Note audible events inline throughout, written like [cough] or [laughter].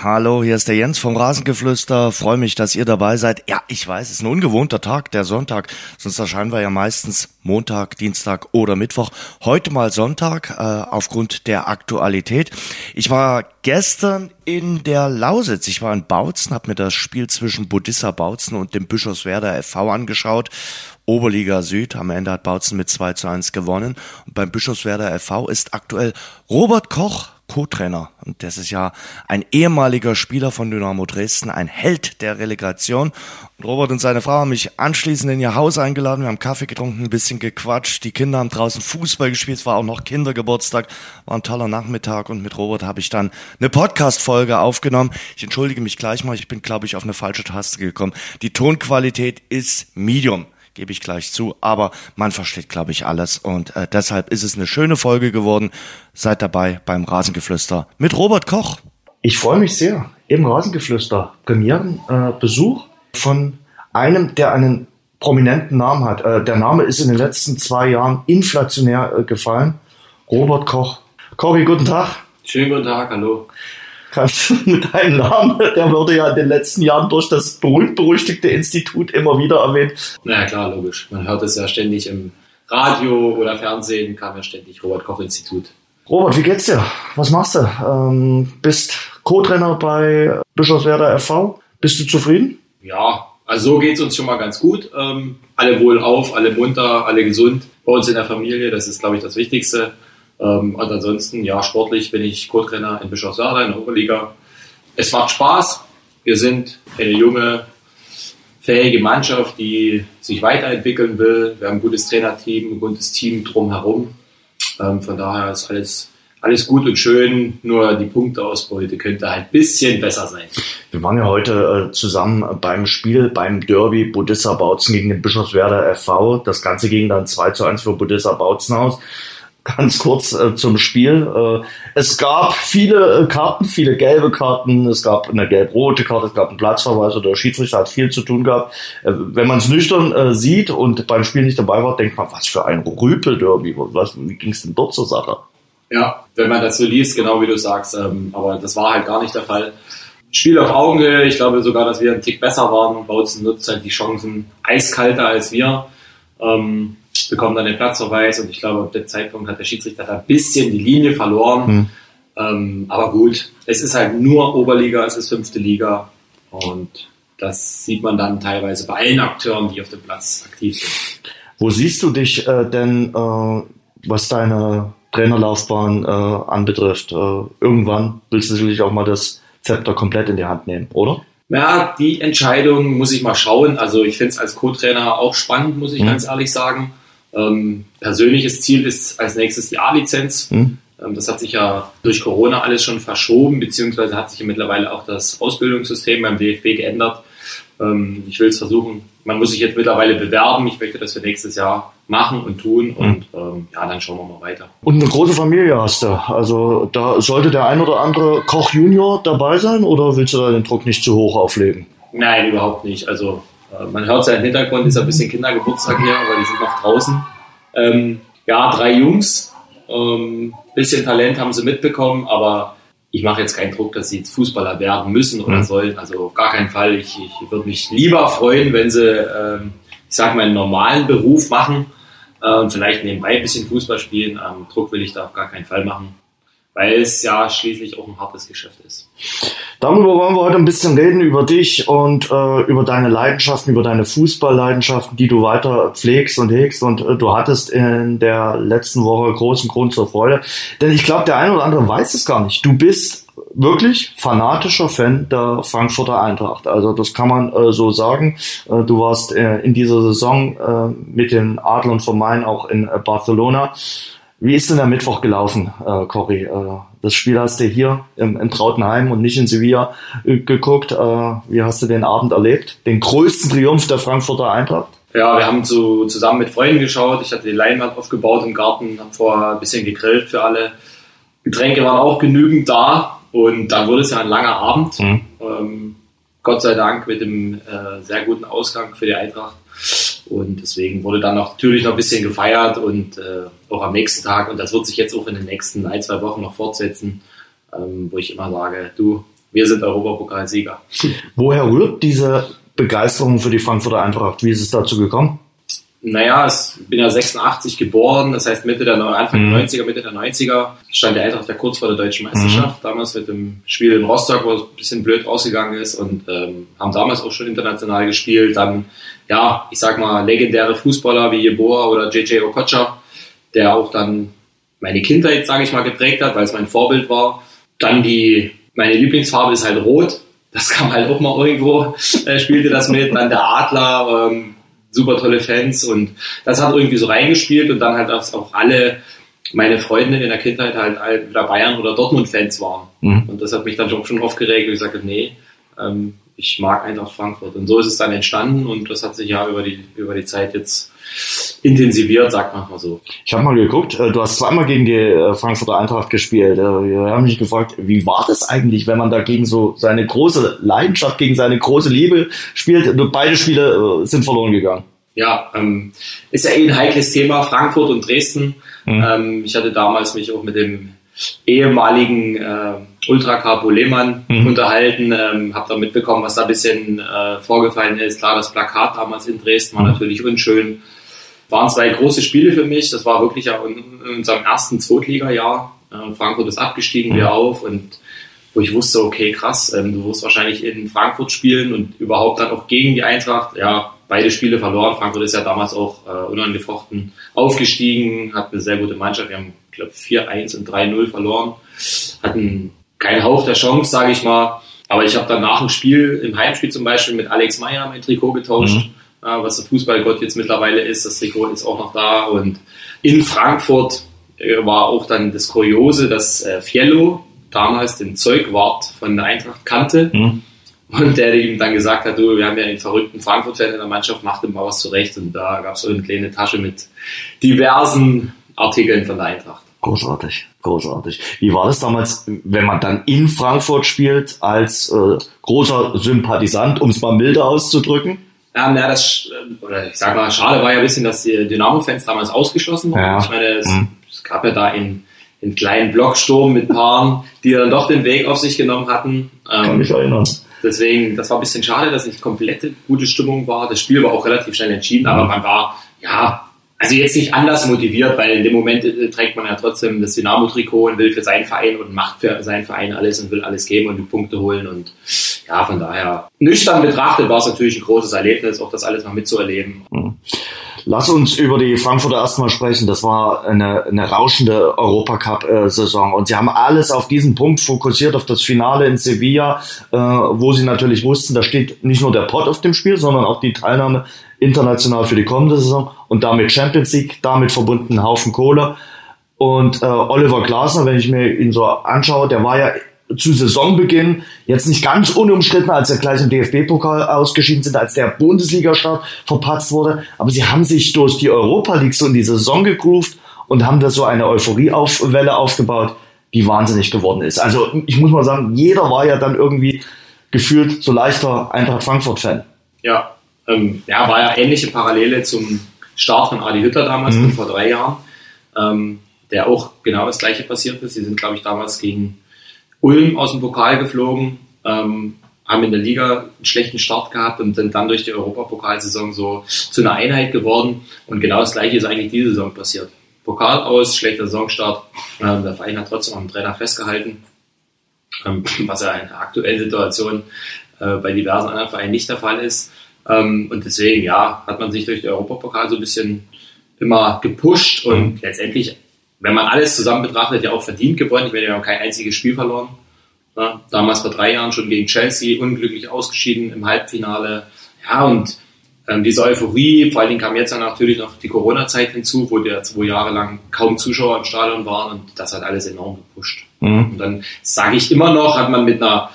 Hallo, hier ist der Jens vom Rasengeflüster. Freue mich, dass ihr dabei seid. Ja, ich weiß, es ist ein ungewohnter Tag, der Sonntag. Sonst erscheinen wir ja meistens Montag, Dienstag oder Mittwoch. Heute mal Sonntag äh, aufgrund der Aktualität. Ich war gestern in der Lausitz. Ich war in Bautzen, habe mir das Spiel zwischen Budissa Bautzen und dem Bischofswerder FV angeschaut. Oberliga Süd. Am Ende hat Bautzen mit 2 zu 1 gewonnen. Und beim Bischofswerder FV ist aktuell Robert Koch Co-Trainer. Und das ist ja ein ehemaliger Spieler von Dynamo Dresden, ein Held der Relegation. Und Robert und seine Frau haben mich anschließend in ihr Haus eingeladen. Wir haben Kaffee getrunken, ein bisschen gequatscht. Die Kinder haben draußen Fußball gespielt. Es war auch noch Kindergeburtstag. War ein toller Nachmittag. Und mit Robert habe ich dann eine Podcast-Folge aufgenommen. Ich entschuldige mich gleich mal. Ich bin, glaube ich, auf eine falsche Taste gekommen. Die Tonqualität ist Medium gebe ich gleich zu. Aber man versteht, glaube ich, alles. Und äh, deshalb ist es eine schöne Folge geworden. Seid dabei beim Rasengeflüster mit Robert Koch. Ich freue mich sehr. Im Rasengeflüster Premierenbesuch äh, von einem, der einen prominenten Namen hat. Äh, der Name ist in den letzten zwei Jahren inflationär äh, gefallen. Robert Koch. Cory, guten Tag. Schönen guten Tag, hallo kannst [laughs] mit deinem Namen, der wurde ja in den letzten Jahren durch das berühmt-berüchtigte Institut immer wieder erwähnt. Na ja, klar, logisch. Man hört es ja ständig im Radio oder Fernsehen, kam ja ständig Robert-Koch-Institut. Robert, wie geht's dir? Was machst du? Ähm, bist Co-Trainer bei Bischofswerder FV. Bist du zufrieden? Ja, also so geht's uns schon mal ganz gut. Ähm, alle wohlauf, alle munter, alle gesund. Bei uns in der Familie, das ist, glaube ich, das Wichtigste. Ähm, und ansonsten, ja, sportlich bin ich Co-Trainer in Bischofswerda in der Oberliga. Es macht Spaß. Wir sind eine junge, fähige Mannschaft, die sich weiterentwickeln will. Wir haben ein gutes Trainerteam, ein gutes Team drumherum. Ähm, von daher ist alles, alles gut und schön, nur die Punkteausbeute könnte halt ein bisschen besser sein. Wir waren ja heute äh, zusammen beim Spiel, beim Derby Budissa Bautzen gegen den Bischofswerder FV. Das Ganze ging dann 2 zu 1 für Budissa Bautzen aus ganz kurz äh, zum Spiel. Äh, es gab viele äh, Karten, viele gelbe Karten, es gab eine gelb-rote Karte, es gab einen Platzverweis oder der Schiedsrichter hat viel zu tun gehabt. Äh, wenn man es nüchtern äh, sieht und beim Spiel nicht dabei war, denkt man, was für ein Rüpel-Derby, was, wie ging es denn dort zur Sache? Ja, wenn man das so liest, genau wie du sagst, ähm, aber das war halt gar nicht der Fall. Spiel auf Augenhöhe, ich glaube sogar, dass wir einen Tick besser waren. Bautzen nutzt halt die Chancen eiskalter als wir. Ähm, bekommen dann den Platzverweis und ich glaube, ab dem Zeitpunkt hat der Schiedsrichter da ein bisschen die Linie verloren. Hm. Ähm, aber gut, es ist halt nur Oberliga, es ist fünfte Liga und das sieht man dann teilweise bei allen Akteuren, die auf dem Platz aktiv sind. Wo siehst du dich äh, denn, äh, was deine Trainerlaufbahn äh, anbetrifft? Äh, irgendwann willst du sicherlich auch mal das Zepter komplett in die Hand nehmen, oder? Ja, die Entscheidung muss ich mal schauen. Also ich finde es als Co-Trainer auch spannend, muss ich mhm. ganz ehrlich sagen. Ähm, persönliches Ziel ist als nächstes die A-Lizenz. Mhm. Ähm, das hat sich ja durch Corona alles schon verschoben, beziehungsweise hat sich ja mittlerweile auch das Ausbildungssystem beim DFB geändert. Ähm, ich will es versuchen. Man muss sich jetzt mittlerweile bewerben. Ich möchte das für nächstes Jahr machen und tun und mhm. ja, dann schauen wir mal weiter. Und eine große Familie hast du. Also da sollte der ein oder andere Koch Junior dabei sein oder willst du da den Druck nicht zu hoch auflegen? Nein, überhaupt nicht. Also man hört ja im Hintergrund, ist ein bisschen Kindergeburtstag hier, aber die sind noch draußen. Ähm, ja, drei Jungs, ähm, bisschen Talent haben sie mitbekommen, aber ich mache jetzt keinen Druck, dass sie jetzt Fußballer werden müssen oder mhm. sollen. Also auf gar keinen Fall. Ich, ich würde mich lieber freuen, wenn sie, ähm, ich sage mal, einen normalen Beruf machen äh, und vielleicht nebenbei ein bisschen Fußball spielen. Ähm, Druck will ich da auf gar keinen Fall machen weil es ja schließlich auch ein hartes Geschäft ist. Darüber wollen wir heute ein bisschen reden, über dich und äh, über deine Leidenschaften, über deine Fußballleidenschaften, die du weiter pflegst und hegst. Und äh, du hattest in der letzten Woche großen Grund zur Freude. Denn ich glaube, der eine oder andere weiß es gar nicht. Du bist wirklich fanatischer Fan der Frankfurter Eintracht. Also das kann man äh, so sagen. Äh, du warst äh, in dieser Saison äh, mit den Adlern vom Main auch in äh, Barcelona. Wie ist denn der Mittwoch gelaufen, äh, Cory? Äh, das Spiel hast du hier im, im Trautenheim und nicht in Sevilla äh, geguckt. Äh, wie hast du den Abend erlebt? Den größten Triumph der Frankfurter Eintracht? Ja, wir haben so zusammen mit Freunden geschaut. Ich hatte die Leinwand aufgebaut im Garten, haben vorher ein bisschen gegrillt für alle. Getränke waren auch genügend da und dann wurde es ja ein langer Abend. Mhm. Ähm, Gott sei Dank mit dem äh, sehr guten Ausgang für die Eintracht. Und deswegen wurde dann noch, natürlich noch ein bisschen gefeiert und äh, auch am nächsten Tag. Und das wird sich jetzt auch in den nächsten ein, zwei Wochen noch fortsetzen, ähm, wo ich immer sage, du, wir sind Europapokalsieger. [laughs] Woher rührt diese Begeisterung für die Frankfurter Eintracht? Wie ist es dazu gekommen? Naja, ich bin ja 86 geboren, das heißt Mitte der Anfang der 90er, mhm. Mitte der 90er stand der Eintracht ja kurz vor der deutschen Meisterschaft, mhm. damals mit dem Spiel in Rostock, wo es ein bisschen blöd ausgegangen ist und ähm, haben damals auch schon international gespielt. Dann, ja, ich sag mal, legendäre Fußballer wie Jeboa oder JJ Okocha, der auch dann meine Kindheit, sage ich mal, geprägt hat, weil es mein Vorbild war. Dann die, meine Lieblingsfarbe ist halt rot. Das kam halt auch mal irgendwo, äh, spielte das mit. Dann der Adler, ähm, super tolle Fans und das hat irgendwie so reingespielt und dann halt auch alle meine Freunde in der Kindheit halt wieder Bayern oder Dortmund-Fans waren. Mhm. Und das hat mich dann schon aufgeregt und ich sagte, nee, ähm, ich mag Eintracht Frankfurt. Und so ist es dann entstanden und das hat sich ja über die, über die Zeit jetzt intensiviert, sagt man mal so. Ich habe mal geguckt, äh, du hast zweimal gegen die äh, Frankfurter Eintracht gespielt. Äh, wir haben mich gefragt, wie war das eigentlich, wenn man dagegen so seine große Leidenschaft, gegen seine große Liebe spielt? Beide Spiele sind verloren gegangen. Ja, ähm, ist ja eh ein heikles Thema, Frankfurt und Dresden. Mhm. Ähm, ich hatte damals mich auch mit dem ehemaligen äh, Ultra Capo Lehmann mhm. unterhalten, ähm, habe da mitbekommen, was da ein bisschen äh, vorgefallen ist. Klar, das Plakat damals in Dresden war mhm. natürlich unschön. Waren zwei große Spiele für mich. Das war wirklich ja in, in unserem ersten Zweitliga-Jahr. Äh, Frankfurt ist abgestiegen, mhm. wir auf und wo ich wusste, okay, krass, ähm, du wirst wahrscheinlich in Frankfurt spielen und überhaupt dann auch gegen die Eintracht. Ja, beide Spiele verloren. Frankfurt ist ja damals auch äh, unangefochten aufgestiegen, hat eine sehr gute Mannschaft. Wir haben, ich glaube, 4-1 und 3-0 verloren. Hatten keinen Hauch der Chance, sage ich mal. Aber ich habe dann nach dem Spiel, im Heimspiel zum Beispiel, mit Alex Meyer mein Trikot getauscht, mhm. äh, was der Fußballgott jetzt mittlerweile ist. Das Trikot ist auch noch da. Und in Frankfurt äh, war auch dann das Kuriose, dass äh, Fiello damals den Zeugwart von der Eintracht kannte. Mhm und der ihm dann gesagt hat, du, wir haben ja einen verrückten Frankfurt-Fan in der Mannschaft, mach dem mal was zurecht. Und da gab es so eine kleine Tasche mit diversen Artikeln von der Eintracht. Großartig, großartig. Wie war das damals, wenn man dann in Frankfurt spielt, als äh, großer Sympathisant, um es mal milder auszudrücken? Ja, na, das, oder ich sag mal, schade war ja ein bisschen, dass die Dynamo-Fans damals ausgeschlossen waren. Ja. Ich meine, es, mhm. es, gab ja da einen, einen kleinen Blocksturm mit Paaren, die dann doch den Weg auf sich genommen hatten. Kann ähm, mich erinnern. Deswegen, das war ein bisschen schade, dass nicht komplette gute Stimmung war. Das Spiel war auch relativ schnell entschieden, aber man war, ja, also jetzt nicht anders motiviert, weil in dem Moment äh, trägt man ja trotzdem das Dynamo-Trikot und will für seinen Verein und macht für seinen Verein alles und will alles geben und die Punkte holen und ja, von daher nüchtern betrachtet war es natürlich ein großes Erlebnis, auch das alles mal mitzuerleben. Mhm. Lass uns über die Frankfurter erstmal sprechen. Das war eine, eine rauschende Europacup-Saison. Und sie haben alles auf diesen Punkt fokussiert, auf das Finale in Sevilla, äh, wo sie natürlich wussten, da steht nicht nur der Pot auf dem Spiel, sondern auch die Teilnahme international für die kommende Saison und damit Champions League, damit verbunden Haufen Kohle. Und äh, Oliver Glasner, wenn ich mir ihn so anschaue, der war ja zu Saisonbeginn jetzt nicht ganz unumstritten, als er gleich im DFB-Pokal ausgeschieden sind, als der Bundesliga-Start verpatzt wurde. Aber sie haben sich durch die Europa League so in die Saison gegroovt und haben da so eine Euphorie-Welle aufgebaut, die wahnsinnig geworden ist. Also ich muss mal sagen, jeder war ja dann irgendwie gefühlt so leichter Eintracht Frankfurt-Fan. Ja, ähm, ja, war ja ähnliche Parallele zum Start von Adi Hütter damals mhm. vor drei Jahren, ähm, der auch genau das gleiche passiert ist. Sie sind, glaube ich, damals gegen Ulm aus dem Pokal geflogen, ähm, haben in der Liga einen schlechten Start gehabt und sind dann durch die Europapokalsaison so zu einer Einheit geworden. Und genau das Gleiche ist eigentlich diese Saison passiert. Pokal aus, schlechter Saisonstart. Ähm, der Verein hat trotzdem am Trainer festgehalten, ähm, was ja in der aktuellen Situation äh, bei diversen anderen Vereinen nicht der Fall ist. Ähm, und deswegen, ja, hat man sich durch den Europapokal so ein bisschen immer gepusht und mhm. letztendlich wenn man alles zusammen betrachtet, ja auch verdient gewonnen. Ich meine, wir haben kein einziges Spiel verloren. Ja, damals vor drei Jahren schon gegen Chelsea, unglücklich ausgeschieden im Halbfinale. Ja, und ähm, diese Euphorie, vor allen Dingen kam jetzt dann natürlich noch die Corona-Zeit hinzu, wo der zwei Jahre lang kaum Zuschauer im Stadion waren und das hat alles enorm gepusht. Mhm. Und dann sage ich immer noch, hat man mit einer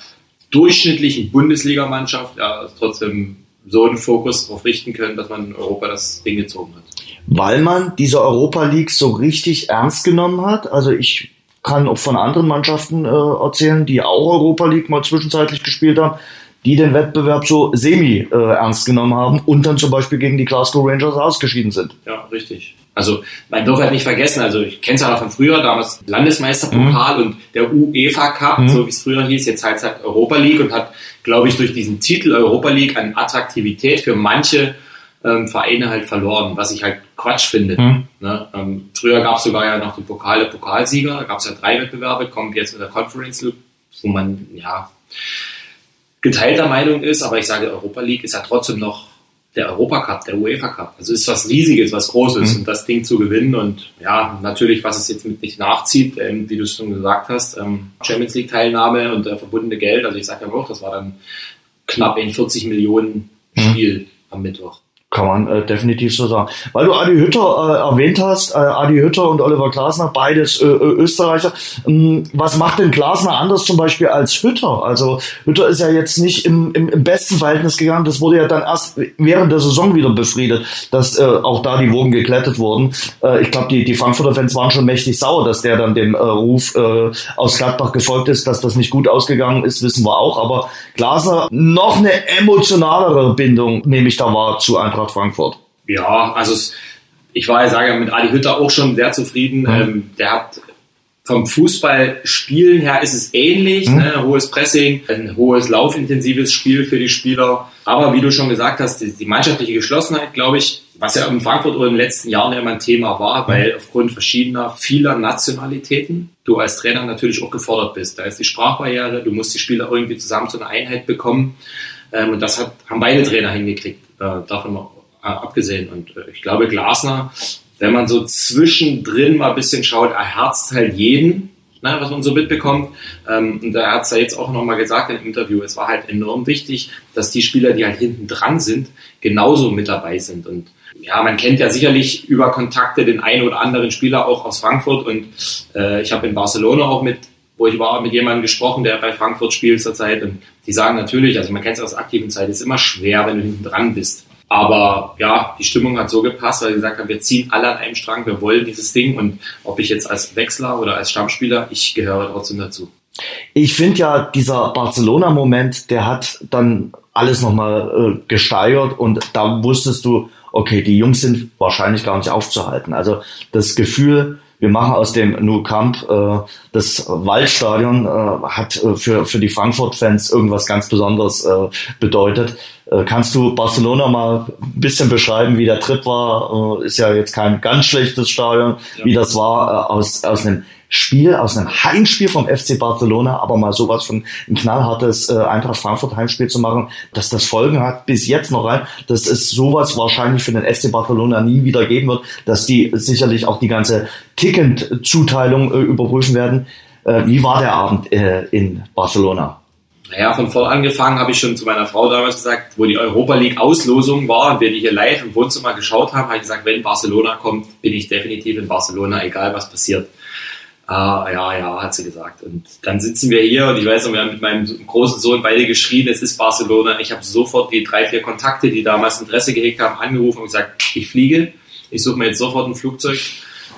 durchschnittlichen Bundesligamannschaft ja trotzdem so einen Fokus darauf richten können, dass man in Europa das Ding gezogen hat weil man diese Europa League so richtig ernst genommen hat. Also ich kann auch von anderen Mannschaften äh, erzählen, die auch Europa League mal zwischenzeitlich gespielt haben. die den Wettbewerb so semi äh, ernst genommen haben und dann zum Beispiel gegen die Glasgow Rangers ausgeschieden sind. Ja, richtig. Also man darf halt nicht vergessen, also ich kenne es ja noch von früher, damals Landesmeisterpokal mhm. und der UEFA Cup, mhm. so wie es früher hieß, jetzt heißt es halt Europa League und hat, glaube ich, durch diesen Titel Europa League an Attraktivität für manche ähm, Vereine halt verloren, was ich halt Quatsch finde. Mhm. Ne? Ähm, früher gab es sogar ja noch die Pokale Pokalsieger, da gab es ja drei Wettbewerbe, kommt jetzt mit der Conference League, wo man ja geteilter Meinung ist, aber ich sage, Europa League ist ja trotzdem noch der Europacup, der UEFA Cup. Also ist was Riesiges, was Großes mhm. und das Ding zu gewinnen und ja, natürlich, was es jetzt mit nicht nachzieht, ähm, wie du es schon gesagt hast, ähm, Champions League Teilnahme und äh, verbundene Geld. Also ich sage ja auch, das war dann knapp ein 40 Millionen mhm. Spiel mhm. am Mittwoch. Kann man äh, definitiv so sagen. Weil du Adi Hütter äh, erwähnt hast, äh, Adi Hütter und Oliver Glasner, beides äh, Österreicher. Ähm, was macht denn Glasner anders zum Beispiel als Hütter? Also Hütter ist ja jetzt nicht im, im, im besten Verhältnis gegangen. Das wurde ja dann erst während der Saison wieder befriedet, dass äh, auch da die Wogen geklettet wurden. Äh, ich glaube, die, die Frankfurter Fans waren schon mächtig sauer, dass der dann dem äh, Ruf äh, aus Gladbach gefolgt ist. Dass das nicht gut ausgegangen ist, wissen wir auch. Aber Glasner noch eine emotionalere Bindung, nehme ich da wahr, zu Eintracht Eintracht Frankfurt? Ja, also ich war ja, sage mit Adi Hütter auch schon sehr zufrieden. Mhm. Ähm, der hat vom Fußballspielen her ist es ähnlich, mhm. ne? hohes Pressing, ein hohes laufintensives Spiel für die Spieler. Aber wie du schon gesagt hast, die, die mannschaftliche Geschlossenheit, glaube ich, was ja in Frankfurt in den letzten Jahren immer ein Thema war, mhm. weil aufgrund verschiedener, vieler Nationalitäten du als Trainer natürlich auch gefordert bist. Da ist die Sprachbarriere, du musst die Spieler irgendwie zusammen zu einer Einheit bekommen. Ähm, und das hat, haben beide Trainer hingekriegt, äh, davon mal abgesehen. Und äh, ich glaube, Glasner, wenn man so zwischendrin mal ein bisschen schaut, er herzt halt jeden, ne, was man so mitbekommt. Ähm, und er hat es ja jetzt auch nochmal gesagt im Interview, es war halt enorm wichtig, dass die Spieler, die halt hinten dran sind, genauso mit dabei sind. Und ja, man kennt ja sicherlich über Kontakte den einen oder anderen Spieler auch aus Frankfurt und äh, ich habe in Barcelona auch mit wo ich war, mit jemandem gesprochen, der bei Frankfurt spielt zurzeit und die sagen natürlich, also man kennt es aus aktiven Zeit, es ist immer schwer, wenn du hinten dran bist. Aber ja, die Stimmung hat so gepasst, weil sie gesagt haben, wir ziehen alle an einem Strang, wir wollen dieses Ding und ob ich jetzt als Wechsler oder als Stammspieler, ich gehöre trotzdem dazu. Ich finde ja, dieser Barcelona-Moment, der hat dann alles nochmal äh, gesteigert und da wusstest du, okay, die Jungs sind wahrscheinlich gar nicht aufzuhalten. Also das Gefühl, wir machen aus dem Nou Camp äh, das Waldstadion, äh, hat äh, für, für die Frankfurt-Fans irgendwas ganz Besonderes äh, bedeutet. Äh, kannst du Barcelona mal ein bisschen beschreiben, wie der Trip war? Äh, ist ja jetzt kein ganz schlechtes Stadion, ja. wie das war äh, aus, aus einem Spiel, aus einem Heimspiel vom FC Barcelona, aber mal sowas von ein knallhartes äh, Eintracht Frankfurt Heimspiel zu machen, dass das Folgen hat bis jetzt noch rein, dass es sowas wahrscheinlich für den FC Barcelona nie wieder geben wird, dass die sicherlich auch die ganze Ticketzuteilung äh, überprüfen werden. Äh, wie war der Abend äh, in Barcelona? Naja, von vorn angefangen habe ich schon zu meiner Frau damals gesagt, wo die Europa League Auslosung war und wir die hier live im Wohnzimmer geschaut haben, habe ich gesagt, wenn Barcelona kommt, bin ich definitiv in Barcelona, egal was passiert. Ah, ja, ja, hat sie gesagt. Und dann sitzen wir hier und ich weiß noch, wir haben mit meinem großen Sohn beide geschrien, es ist Barcelona. Ich habe sofort die drei, vier Kontakte, die damals Interesse gehegt haben, angerufen und gesagt, ich fliege, ich suche mir jetzt sofort ein Flugzeug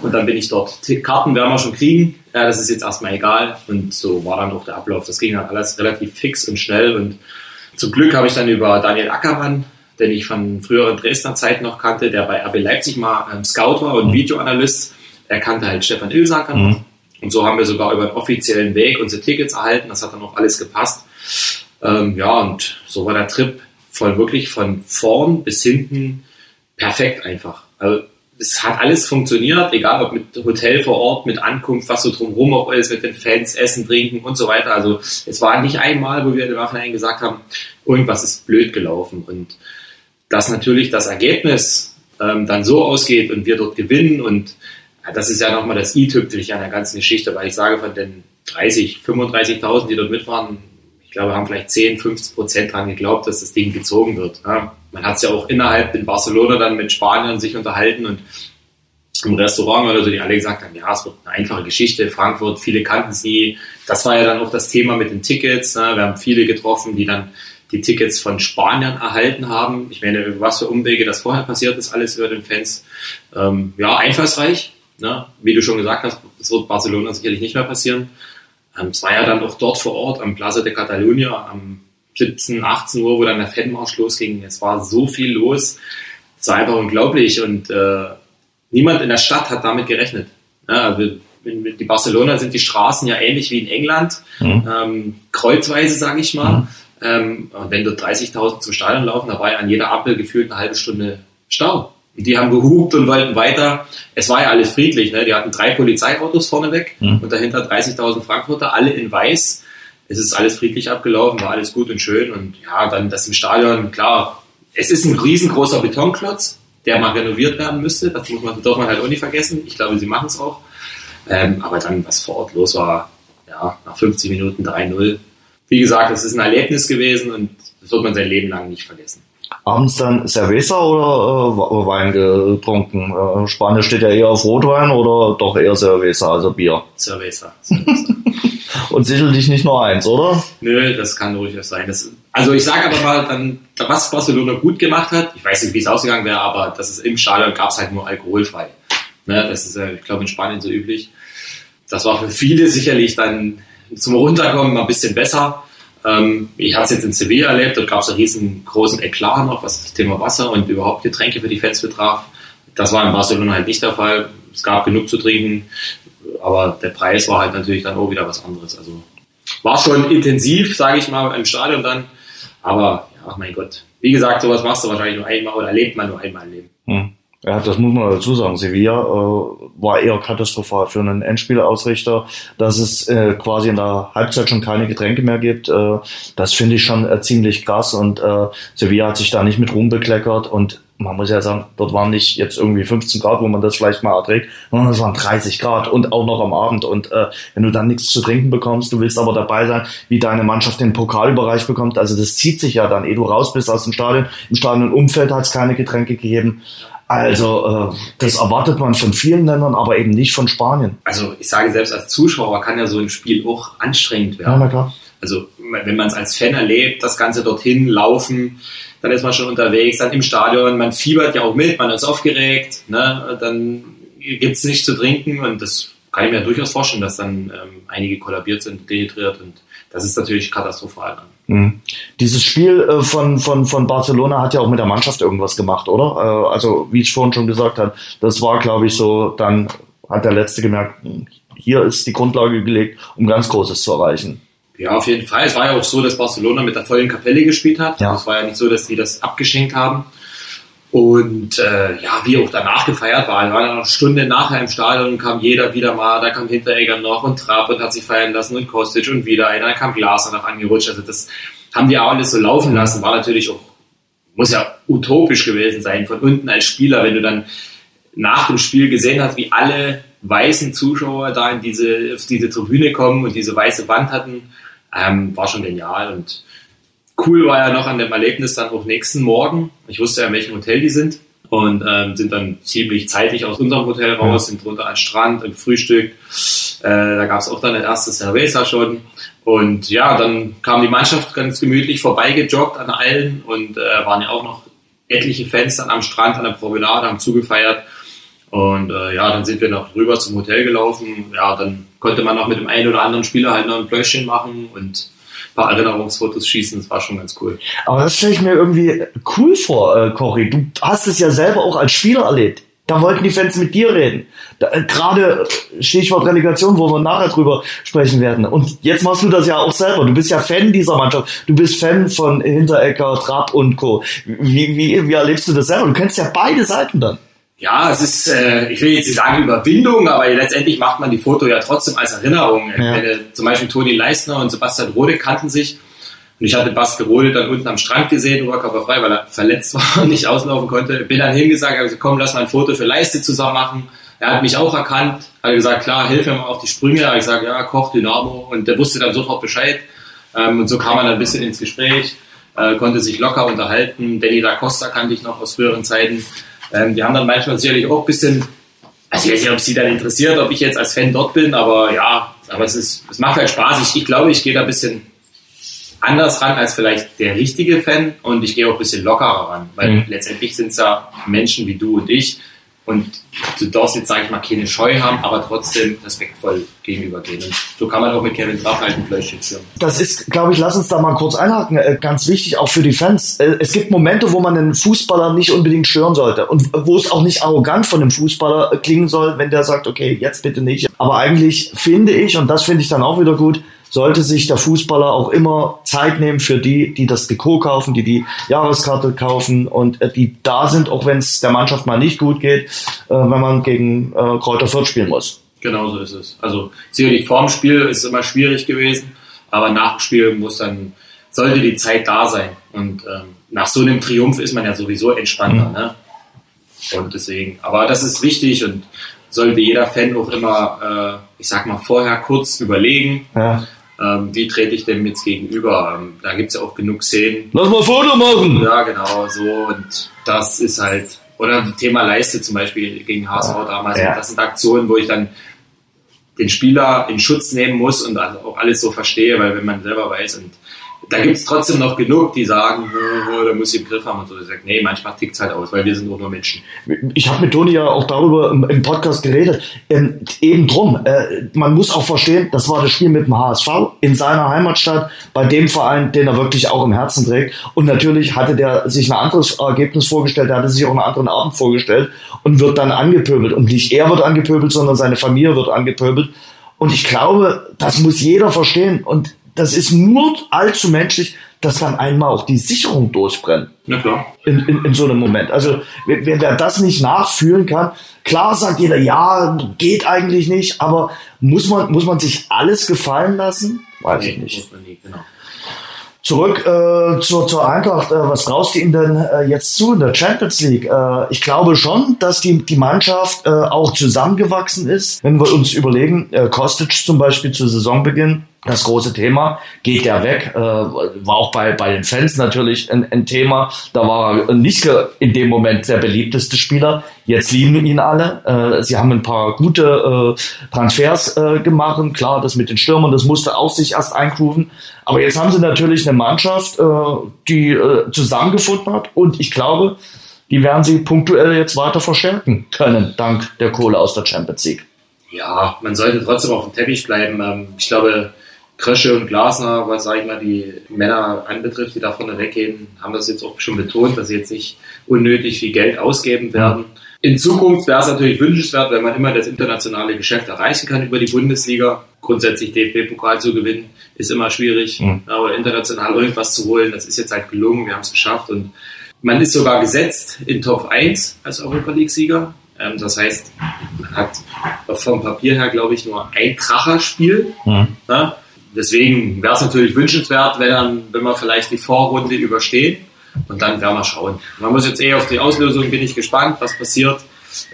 und dann bin ich dort. Karten werden wir schon kriegen, ja, das ist jetzt erstmal egal. Und so war dann auch der Ablauf. Das ging dann alles relativ fix und schnell und zum Glück habe ich dann über Daniel Ackermann, den ich von früheren Dresdner Zeiten noch kannte, der bei RB Leipzig mal ähm, Scout war und mhm. Videoanalyst. Er kannte halt Stefan Ilsacker mhm. Und so haben wir sogar über einen offiziellen Weg unsere Tickets erhalten. Das hat dann auch alles gepasst. Ähm, ja, und so war der Trip voll wirklich von vorn bis hinten perfekt einfach. Also es hat alles funktioniert, egal ob mit Hotel vor Ort, mit Ankunft, was so drumherum auch ist, mit den Fans, Essen, Trinken und so weiter. Also es war nicht einmal, wo wir im Nachhinein gesagt haben, irgendwas ist blöd gelaufen. Und dass natürlich das Ergebnis ähm, dann so ausgeht und wir dort gewinnen und ja, das ist ja nochmal das i-Tüpfelchen an der ganzen Geschichte, weil ich sage, von den 30, 35.000, die dort mitfahren, ich glaube, haben vielleicht 10, 15 Prozent daran geglaubt, dass das Ding gezogen wird. Ja, man hat es ja auch innerhalb in Barcelona dann mit Spaniern sich unterhalten und im Restaurant oder so, die alle gesagt haben, ja, es wird eine einfache Geschichte, Frankfurt, viele kannten es nie. Das war ja dann auch das Thema mit den Tickets. Ne? Wir haben viele getroffen, die dann die Tickets von Spaniern erhalten haben. Ich meine, was für Umwege das vorher passiert ist, alles über den Fans. Ähm, ja, einfallsreich. Ne? Wie du schon gesagt hast, das wird Barcelona sicherlich nicht mehr passieren. Ähm, es war ja dann auch dort vor Ort am Plaza de Catalunya am 17, 18 Uhr, wo dann der Fanmarsch losging. Es war so viel los. Es war einfach unglaublich und äh, niemand in der Stadt hat damit gerechnet. Ja, also in, in Barcelona sind die Straßen ja ähnlich wie in England, mhm. ähm, kreuzweise, sage ich mal. Mhm. Ähm, und wenn dort 30.000 zum Stadion laufen, da war ja an jeder Ampel gefühlt eine halbe Stunde Stau. Die haben gehupt und wollten weiter. Es war ja alles friedlich. Ne? Die hatten drei Polizeiautos vorneweg mhm. und dahinter 30.000 Frankfurter, alle in weiß. Es ist alles friedlich abgelaufen, war alles gut und schön. Und ja, dann das im Stadion, klar, es ist ein riesengroßer Betonklotz, der mal renoviert werden müsste. Das muss man, darf man halt auch nicht vergessen. Ich glaube, sie machen es auch. Ähm, aber dann, was vor Ort los war, ja, nach 50 Minuten 3-0. Wie gesagt, es ist ein Erlebnis gewesen und das wird man sein Leben lang nicht vergessen. Abends dann Cerveza oder äh, Wein getrunken? Äh, Spanisch steht ja eher auf Rotwein oder doch eher Cerveza, also Bier? Cerveza. Cerveza. [laughs] und sicherlich nicht nur eins, oder? Nö, das kann durchaus sein. Das, also ich sage aber mal, dann, was Barcelona gut gemacht hat, ich weiß nicht, wie es ausgegangen wäre, aber das ist im Stadion gab es halt nur alkoholfrei. Ne, das ist, ich glaube, in Spanien so üblich. Das war für viele sicherlich dann zum Runterkommen mal ein bisschen besser. Ähm, ich habe es jetzt in Sevilla erlebt, dort gab es einen riesengroßen Eklat noch, was das Thema Wasser und überhaupt Getränke für die Fans betraf. Das war in Barcelona halt nicht der Fall. Es gab genug zu trinken, aber der Preis war halt natürlich dann auch wieder was anderes. Also war schon intensiv, sage ich mal, im Stadion dann. Aber ja, mein Gott. Wie gesagt, sowas machst du wahrscheinlich nur einmal oder erlebt man nur einmal im Leben. Hm. Ja, das muss man dazu sagen. Sevilla äh, war eher katastrophal für einen Endspielausrichter, dass es äh, quasi in der Halbzeit schon keine Getränke mehr gibt. Äh, das finde ich schon äh, ziemlich krass und äh, Sevilla hat sich da nicht mit Ruhm bekleckert und man muss ja sagen, dort waren nicht jetzt irgendwie 15 Grad, wo man das vielleicht mal erträgt, sondern es waren 30 Grad und auch noch am Abend. Und äh, wenn du dann nichts zu trinken bekommst, du willst aber dabei sein, wie deine Mannschaft den Pokalbereich bekommt, also das zieht sich ja dann, ehe du raus bist aus dem Stadion. Im Stadionumfeld hat es keine Getränke gegeben. Also äh, das erwartet man von vielen Ländern, aber eben nicht von Spanien. Also ich sage selbst als Zuschauer kann ja so ein Spiel auch anstrengend werden. Ja, na klar. Also wenn man es als Fan erlebt, das Ganze dorthin laufen, dann ist man schon unterwegs, dann im Stadion, man fiebert ja auch mit, man ist aufgeregt, ne? dann gibt es nichts zu trinken und das kann ich mir durchaus vorstellen, dass dann ähm, einige kollabiert sind, dehydriert und das ist natürlich katastrophal dann. Mhm. Dieses Spiel äh, von, von, von Barcelona hat ja auch mit der Mannschaft irgendwas gemacht, oder? Äh, also, wie ich vorhin schon gesagt habe, das war, glaube ich, so, dann hat der Letzte gemerkt, hm, hier ist die Grundlage gelegt, um ganz Großes zu erreichen. Ja, auf jeden Fall. Es war ja auch so, dass Barcelona mit der vollen Kapelle gespielt hat. Ja. Es war ja nicht so, dass die das abgeschenkt haben. Und äh, ja, wie auch danach gefeiert war. Wir waren noch eine Stunde nachher im Stadion kam jeder wieder mal, da kam Hinteregger noch und Trapp und hat sich feiern lassen und Kostic und wieder einer, da kam Glaser noch angerutscht. Also das haben die auch alles so laufen lassen. War natürlich auch, muss ja utopisch gewesen sein von unten als Spieler, wenn du dann nach dem Spiel gesehen hast, wie alle weißen Zuschauer da in diese, auf diese Tribüne kommen und diese weiße Wand hatten, ähm, war schon genial und Cool war ja noch an dem Erlebnis dann auch nächsten Morgen. Ich wusste ja, in welchem Hotel die sind und ähm, sind dann ziemlich zeitig aus unserem Hotel raus, sind runter an den Strand im Frühstück. Äh, da gab es auch dann das erste Cerveza schon. Und ja, dann kam die Mannschaft ganz gemütlich vorbeigejoggt an allen und äh, waren ja auch noch etliche Fans dann am Strand, an der Promenade, haben zugefeiert. Und äh, ja, dann sind wir noch rüber zum Hotel gelaufen. Ja, dann konnte man noch mit dem einen oder anderen Spieler halt noch ein Pläuschchen machen und paar Erinnerungsfotos schießen. Das war schon ganz cool. Aber das stelle ich mir irgendwie cool vor, äh, Cory. Du hast es ja selber auch als Spieler erlebt. Da wollten die Fans mit dir reden. Äh, Gerade Stichwort Relegation, wo wir nachher drüber sprechen werden. Und jetzt machst du das ja auch selber. Du bist ja Fan dieser Mannschaft. Du bist Fan von Hinterecker, Trapp und Co. Wie, wie, wie erlebst du das selber? Du kennst ja beide Seiten dann. Ja, es ist, äh, ich will jetzt nicht sagen Überwindung, aber letztendlich macht man die Foto ja trotzdem als Erinnerung. Ja. Wenn, zum Beispiel Toni Leistner und Sebastian Rode kannten sich und ich hatte Basti Rode dann unten am Strand gesehen, oberkörperfrei, weil er verletzt war und nicht auslaufen konnte. Bin dann hingesagt, habe gesagt, komm, lass mal ein Foto für Leiste zusammen machen. Er hat mich auch erkannt, hat gesagt, klar, hilf mir mal auf die Sprünge. Ich sage, ja, Koch, Dynamo. Und der wusste dann sofort Bescheid. Ähm, und so kam man dann ein bisschen ins Gespräch, äh, konnte sich locker unterhalten. Danny da Costa kannte ich noch aus früheren Zeiten. Ähm, die haben dann manchmal sicherlich auch ein bisschen, also ich weiß nicht, ob sie dann interessiert, ob ich jetzt als Fan dort bin, aber ja, aber es ist, es macht halt Spaß. Ich, ich glaube, ich gehe da ein bisschen anders ran als vielleicht der richtige Fan und ich gehe auch ein bisschen lockerer ran, weil mhm. letztendlich sind es ja Menschen wie du und ich, Und du darfst jetzt, sage ich mal, keine Scheu haben, aber trotzdem respektvoll gegenübergehen. Und so kann man auch mit Kevin Trapp halt ein. Das ist, glaube ich, lass uns da mal kurz einhaken. Äh, ganz wichtig, auch für die Fans. Äh, es gibt Momente, wo man einen Fußballer nicht unbedingt stören sollte. Und wo es auch nicht arrogant von dem Fußballer klingen soll, wenn der sagt, okay, jetzt bitte nicht. Aber eigentlich finde ich, und das finde ich dann auch wieder gut, sollte sich der Fußballer auch immer Zeit nehmen für die, die das Depot kaufen, die die Jahreskarte kaufen und äh, die da sind, auch wenn es der Mannschaft mal nicht gut geht, äh, wenn man gegen äh, Kräuter Fürth spielen muss. Genau so ist es. Also sicherlich vorm Spiel ist immer schwierig gewesen, aber nach dem Spiel muss dann, sollte die Zeit da sein. Und ähm, nach so einem Triumph ist man ja sowieso entspannter. Mhm. Ne? Und deswegen, aber das ist wichtig und sollte jeder Fan auch immer, äh, ich sag mal, vorher kurz überlegen, ja. Ähm, wie trete ich dem jetzt gegenüber. Ähm, da gibt es ja auch genug Szenen. Lass mal ein Foto machen! Ja, genau, so. Und das ist halt, oder Thema Leiste zum Beispiel gegen HSV ja. damals. Ja. Das sind Aktionen, wo ich dann den Spieler in Schutz nehmen muss und also auch alles so verstehe, weil wenn man selber weiß und da gibt es trotzdem noch genug, die sagen, da muss ich im Griff haben und so. Ich sage, nee, manchmal tickt es halt aus, weil wir sind auch nur Menschen. Ich habe mit Toni ja auch darüber im, Podcast geredet. Ähm, eben drum, äh, man muss auch verstehen, das war das Spiel mit dem HSV in seiner Heimatstadt, bei dem Verein, den er wirklich auch im Herzen trägt. Und natürlich hatte der sich ein anderes Ergebnis vorgestellt, der hatte sich auch einen anderen Abend vorgestellt und wird dann angepöbelt. Und nicht er wird angepöbelt, sondern seine Familie wird angepöbelt. Und ich glaube, das muss jeder verstehen. Und das ist nur allzu menschlich, dass dann einmal auch die Sicherung durchbrennt. Na klar. In, in, in so einem Moment. Also wer, wer das nicht nachfühlen kann, klar sagt jeder, ja, geht eigentlich nicht, aber muss man, muss man sich alles gefallen lassen? Weiß nee, ich nicht. Nicht genau. Zurück äh, zur, zur Eintracht. Äh, was traust du ihnen denn äh, jetzt zu in der Champions League? Äh, ich glaube schon, dass die, die Mannschaft äh, auch zusammengewachsen ist. Wenn wir uns überlegen, äh, Kostic zum Beispiel zu Saisonbeginn das große Thema. Geht er weg? Äh, war auch bei, bei den Fans natürlich ein, ein Thema. Da war Niske in dem Moment der beliebteste Spieler. Jetzt lieben ihn alle. Äh, sie haben ein paar gute äh, Transfers äh, gemacht. Klar, das mit den Stürmern, das musste auch sich erst eingrooven. Aber jetzt haben sie natürlich eine Mannschaft, äh, die äh, zusammengefunden hat. Und ich glaube, die werden sie punktuell jetzt weiter verstärken können, dank der Kohle aus der Champions League. Ja, man sollte trotzdem auf dem Teppich bleiben. Ähm, ich glaube, Krösche und Glasner, was sage ich mal die Männer anbetrifft, die da vorne weggehen, haben das jetzt auch schon betont, dass sie jetzt nicht unnötig viel Geld ausgeben werden. In Zukunft wäre es natürlich wünschenswert, wenn man immer das internationale Geschäft erreichen kann über die Bundesliga. Grundsätzlich DFB-Pokal zu gewinnen, ist immer schwierig. Mhm. Aber international irgendwas zu holen, das ist jetzt halt gelungen, wir haben es geschafft. Und man ist sogar gesetzt in Top 1 als Europa League-Sieger. Ähm, das heißt, man hat vom Papier her, glaube ich, nur ein Kracherspiel. Mhm. Ja? Deswegen wäre es natürlich wünschenswert, wenn, dann, wenn wir vielleicht die Vorrunde überstehen und dann werden wir schauen. Man muss jetzt eh auf die Auslösung, bin ich gespannt, was passiert.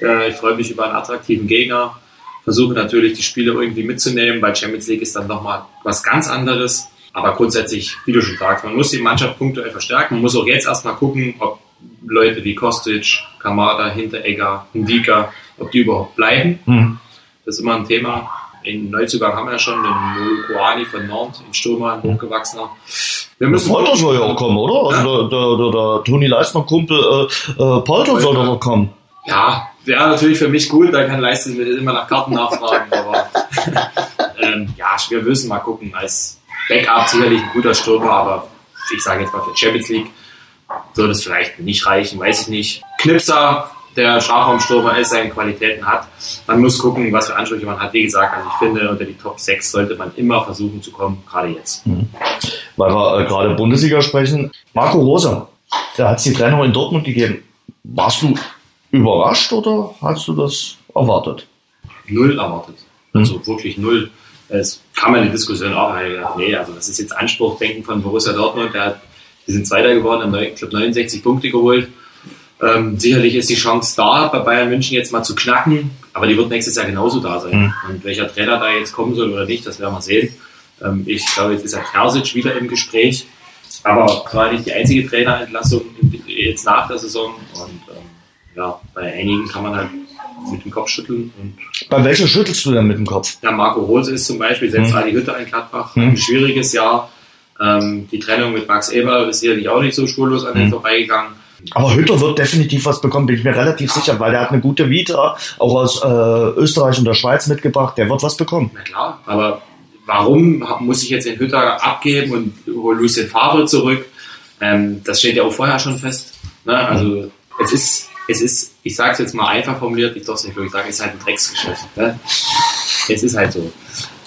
Äh, ich freue mich über einen attraktiven Gegner, versuche natürlich die Spiele irgendwie mitzunehmen. Bei Champions League ist dann nochmal was ganz anderes. Aber grundsätzlich, wie du schon sagst, man muss die Mannschaft punktuell verstärken. Man muss auch jetzt erstmal gucken, ob Leute wie Kostic, Kamada, Hinteregger, Ndika, ob die überhaupt bleiben. Mhm. Das ist immer ein Thema. In Neuzugang haben wir ja schon den Molukuani von Nantes, ein Stürmer, ein hochgewachsener. Wir müssen Polter soll ja auch kommen, oder? Also ja? der, der, der, der Toni Leistner-Kumpel äh, äh, Polter soll doch noch kommen. Ja, wäre natürlich für mich gut, dann kann Leistner immer nach Karten nachfragen, [laughs] aber ähm, ja, wir müssen mal gucken. Als Backup sicherlich ein guter Stürmer, aber ich sage jetzt mal für Champions League würde es vielleicht nicht reichen, weiß ich nicht. Knipser der Strafraumstürmer ist, seine Qualitäten hat. Man muss gucken, was für Ansprüche man hat. Wie gesagt, also ich finde, unter die Top 6 sollte man immer versuchen zu kommen, gerade jetzt. Mhm. Weil wir äh, gerade Bundesliga sprechen. Marco Rosa, der hat die Trennung in Dortmund gegeben. Warst du überrascht oder hast du das erwartet? Null erwartet. Also mhm. wirklich null. Es kam eine Diskussion auch, nee, also das ist jetzt Anspruchdenken von Borussia Dortmund. Der hat, die sind Zweiter geworden, haben, ich glaube, 69 Punkte geholt ähm, sicherlich ist die Chance da, bei Bayern München jetzt mal zu knacken, aber die wird nächstes Jahr genauso da sein. Mhm. Und welcher Trainer da jetzt kommen soll oder nicht, das werden wir sehen. Ähm, ich glaube, jetzt ist der Terzic wieder im Gespräch, aber gerade nicht die einzige Trainerentlassung jetzt nach der Saison. Und ähm, ja, bei einigen kann man halt mit dem Kopf schütteln. Bei welcher schüttelst du denn mit dem Kopf? Ja, Marco Rose ist zum Beispiel, selbst mhm. Adi Hütte in Gladbach, mhm. ein schwieriges Jahr. Ähm, die Trennung mit Max Eber ist sicherlich auch nicht so spurlos an den mhm. vorbeigegangen. Aber Hütter wird definitiv was bekommen, bin ich mir relativ sicher, weil der hat eine gute Vita, auch aus äh, Österreich und der Schweiz mitgebracht. Der wird was bekommen. Na klar, aber warum muss ich jetzt den Hütter abgeben und hole Lucien Favre zurück? Ähm, das steht ja auch vorher schon fest. Ne? Also es ist, es ist, ich sage es jetzt mal einfach formuliert, ich darf es nicht wirklich sagen, es ist halt ein Drecksgeschäft. Ne? Es ist halt so.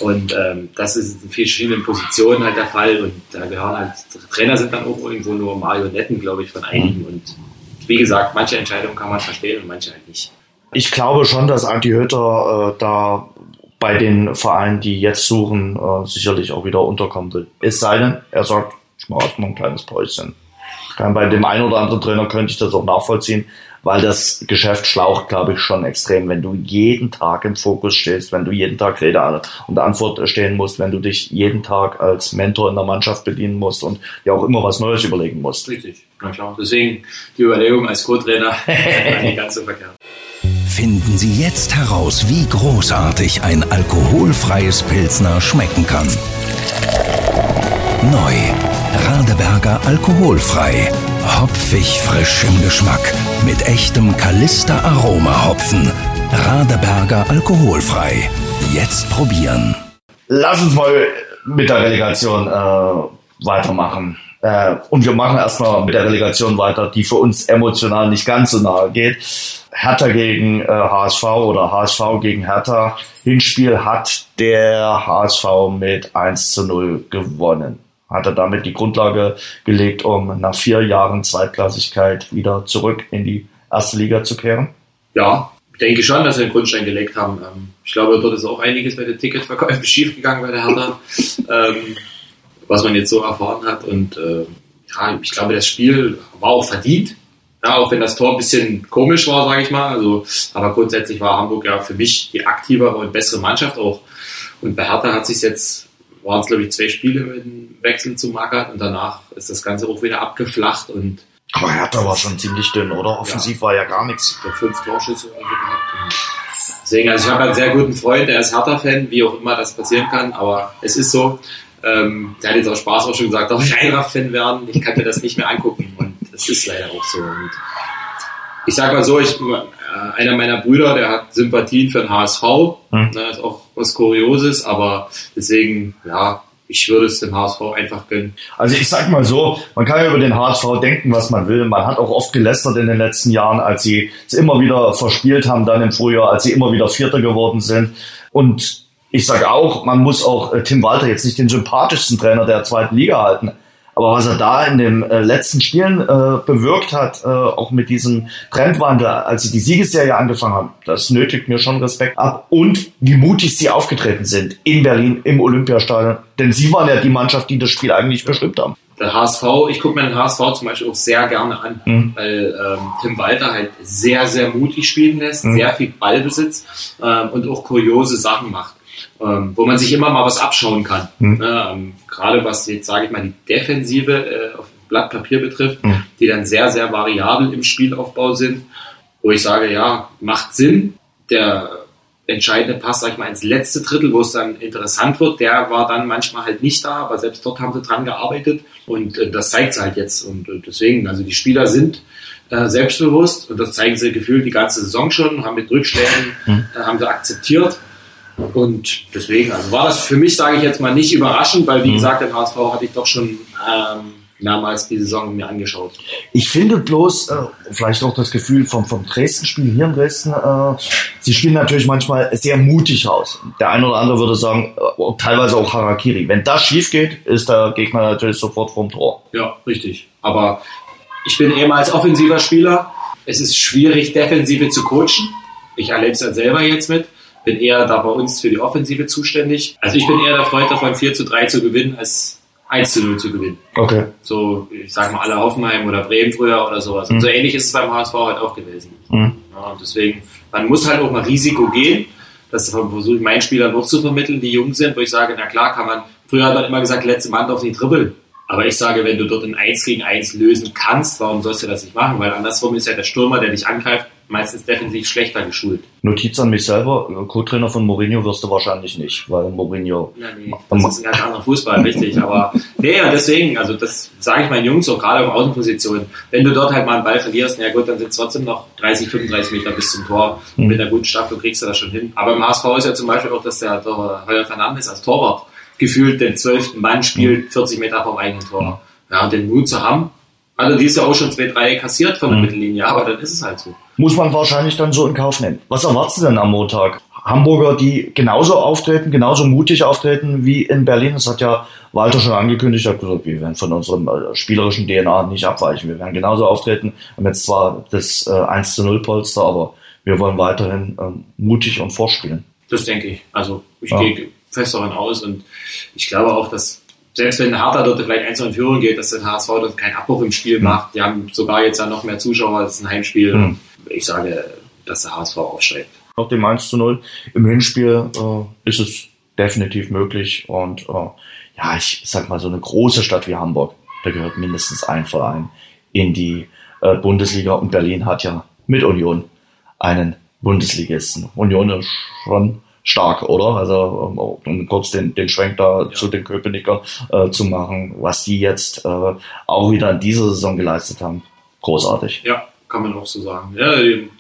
Und ähm, das ist in verschiedenen Positionen halt der Fall. Und da gehören halt, Trainer sind dann auch irgendwo nur Marionetten, glaube ich, von einigen. Mhm. Und wie gesagt, manche Entscheidungen kann man verstehen und manche halt nicht. Ich glaube schon, dass Anti Hütter äh, da bei den Vereinen, die jetzt suchen, äh, sicherlich auch wieder unterkommen will. Es sei denn, er sagt, ich mache erstmal ein kleines Päuschen. Bei dem einen oder anderen Trainer könnte ich das auch nachvollziehen, weil das Geschäft schlaucht, glaube ich, schon extrem. Wenn du jeden Tag im Fokus stehst, wenn du jeden Tag Rede und Antwort stehen musst, wenn du dich jeden Tag als Mentor in der Mannschaft bedienen musst und ja auch immer was Neues überlegen musst. Richtig, na klar. Deswegen die Überlegung als Co-Trainer [laughs] nicht ganz so verkehrt. Finden Sie jetzt heraus, wie großartig ein alkoholfreies Pilzner schmecken kann. Neu. Radeberger alkoholfrei. Hopfig frisch im Geschmack. Mit echtem Kalister Aroma Hopfen. Radeberger alkoholfrei. Jetzt probieren. Lass uns mal mit der Relegation äh, weitermachen. Äh, und wir machen erstmal mit der Relegation weiter, die für uns emotional nicht ganz so nahe geht. Hertha gegen äh, HSV oder HSV gegen Hertha. Hinspiel hat der HSV mit 1 zu 0 gewonnen hat er damit die Grundlage gelegt, um nach vier Jahren Zweitklassigkeit wieder zurück in die erste Liga zu kehren? Ja, ich denke schon, dass sie den Grundstein gelegt haben. Ähm, ich glaube, dort ist auch einiges bei den Ticketverkäufen [laughs] schiefgegangen bei der Hertha, ähm, was man jetzt so erfahren hat. Und äh, ja, ich glaube, das Spiel war auch verdient. Ja, auch wenn das Tor ein bisschen komisch war, sage ich mal. Also, aber grundsätzlich war Hamburg ja für mich die aktivere und bessere Mannschaft auch. Und bei Hertha hat sich jetzt waren es, glaube ich, zwei Spiele mit dem Wechsel zu Magath und danach ist das Ganze auch wieder abgeflacht und aber Hertha war schon ziemlich dünn, oder? Offensiv ja, war ja gar nichts. Der fünf Torschüsse oder so gehabt. deswegen, also ich habe einen sehr guten Freund, der ist Hertha-Fan, wie auch immer das passieren kann, aber es ist so. Ähm, der hat jetzt auch Spaß auch schon gesagt, darf ich Eintracht-Fan werden? Ich kann mir das nicht mehr angucken und das ist leider auch so. Und ich sage mal so, ich, einer meiner Brüder, der hat Sympathien für den HSV, hm. ne, ist auch was Kurioses, aber deswegen, ja, ich würde es dem HSV einfach gönnen. Also ich sag mal so, man kann ja über den HSV denken, was man will. Man hat auch oft gelästert in den letzten Jahren, als sie es immer wieder verspielt haben, dann im Frühjahr, als sie immer wieder Vierter geworden sind. Und ich sage auch, man muss auch äh, Tim Walter jetzt nicht den sympathischsten Trainer der zweiten Liga halten. Aber was er da in den äh, letzten Spielen äh, bewirkt hat, äh, auch mit diesem Trendwandel, als sie die Siegesserie angefangen haben, das nötigt mir schon Respekt ab. Und wie mutig sie aufgetreten sind in Berlin im Olympiastadion. Denn sie waren ja die Mannschaft, die das Spiel eigentlich bestimmt haben. Der HSV, ich gucke mir den HSV zum Beispiel auch sehr gerne an, mhm. weil ähm, Tim Walter halt sehr, sehr mutig spielen lässt, mhm. sehr viel Ballbesitz ähm, und auch kuriose Sachen macht ähm, wo man sich immer mal was abschauen kann. Mhm. Ne? Ähm, gerade was jetzt, sage ich mal, die Defensive äh, auf Blatt Papier betrifft, mhm. die dann sehr, sehr variabel im Spielaufbau sind, wo ich sage, ja, macht Sinn. Der entscheidende Pass, sag ich mal, ins letzte Drittel, wo es dann interessant wird, der war dann manchmal halt nicht da, aber selbst dort haben sie dran gearbeitet und äh, das zeigt es halt jetzt. Und äh, deswegen, also die Spieler sind äh, selbstbewusst und das zeigen sie gefühlt die ganze Saison schon, haben mit Rückschlägen, mhm. äh, haben sie akzeptiert und deswegen, also war das für mich, sage ich jetzt mal, nicht überraschend, weil wie mhm. gesagt, den HSV hatte ich doch schon ähm, mehrmals die Saison mir angeschaut. Ich finde bloß, äh, vielleicht auch das Gefühl vom, vom Dresden-Spiel hier in Dresden, äh, sie spielen natürlich manchmal sehr mutig raus. Der eine oder andere würde sagen, äh, teilweise auch Harakiri. Wenn das schief geht, ist der Gegner natürlich sofort vorm Tor. Ja, richtig. Aber ich bin eher mal als offensiver Spieler. Es ist schwierig, Defensive zu coachen. Ich erlebe es ja selber jetzt mit bin eher da bei uns für die Offensive zuständig. Also ich bin eher der Freund davon, 4 zu 3 zu gewinnen, als 1 zu 0 zu gewinnen. Okay. So, ich sag mal, alle Hoffenheim oder Bremen früher oder sowas. Mhm. Und so ähnlich ist es beim HSV halt auch gewesen. Mhm. Ja, und deswegen, man muss halt auch mal Risiko gehen. Das versuche ich meinen Spielern noch zu vermitteln, die jung sind, wo ich sage, na klar kann man, früher hat man immer gesagt, letzte Mann auf die Trippel. Aber ich sage, wenn du dort ein 1 gegen 1 lösen kannst, warum sollst du das nicht machen? Weil andersrum ist ja der Stürmer, der dich angreift, meistens defensiv schlechter geschult. Notiz an mich selber, Co-Trainer von Mourinho wirst du wahrscheinlich nicht, weil Mourinho. Ja, nee, das ist ein ganz anderer Fußball, richtig. Aber nee, und deswegen, also das sage ich meinen Jungs auch gerade auf Außenposition. Wenn du dort halt mal einen Ball verlierst, na gut, dann sind es trotzdem noch 30, 35 Meter bis zum Tor. Und mit einer guten Staffel kriegst du das schon hin. Aber im HSV ist ja zum Beispiel auch, dass der, der Heuer Fernandes als Torwart gefühlt den zwölften Mann spielt, 40 Meter vom eigenen Tor. Ja, und den Mut zu haben, also die ist ja auch schon zwei, drei kassiert von der mhm. Mittellinie, aber dann ist es halt so. Muss man wahrscheinlich dann so in Kauf nehmen. Was erwartest du denn am Montag? Hamburger, die genauso auftreten, genauso mutig auftreten wie in Berlin. Das hat ja Walter schon angekündigt, hat gesagt, wir werden von unserem äh, spielerischen DNA nicht abweichen. Wir werden genauso auftreten. Wir haben jetzt zwar das äh, 1 zu 0 Polster, aber wir wollen weiterhin ähm, mutig und vorspielen. Das denke ich. Also ich ja. gehe fest davon aus und ich glaube auch, dass selbst wenn Hertha dort vielleicht 1 in Führung geht, dass der HSV dort keinen Abbruch im Spiel mhm. macht. Die haben sogar jetzt ja noch mehr Zuschauer, das ist ein Heimspiel. Mhm. Ich sage, dass der HSV aufsteigt. Nach dem 1 zu 0 im Hinspiel äh, ist es definitiv möglich und äh, ja, ich sag mal, so eine große Stadt wie Hamburg, da gehört mindestens ein Verein in die äh, Bundesliga und Berlin hat ja mit Union einen Bundesligisten. Union ist schon stark, oder? Also um kurz den, den Schwenk da ja. zu den Köpenicker äh, zu machen, was die jetzt äh, auch wieder in dieser Saison geleistet haben. Großartig. Ja, kann man auch so sagen. Ja,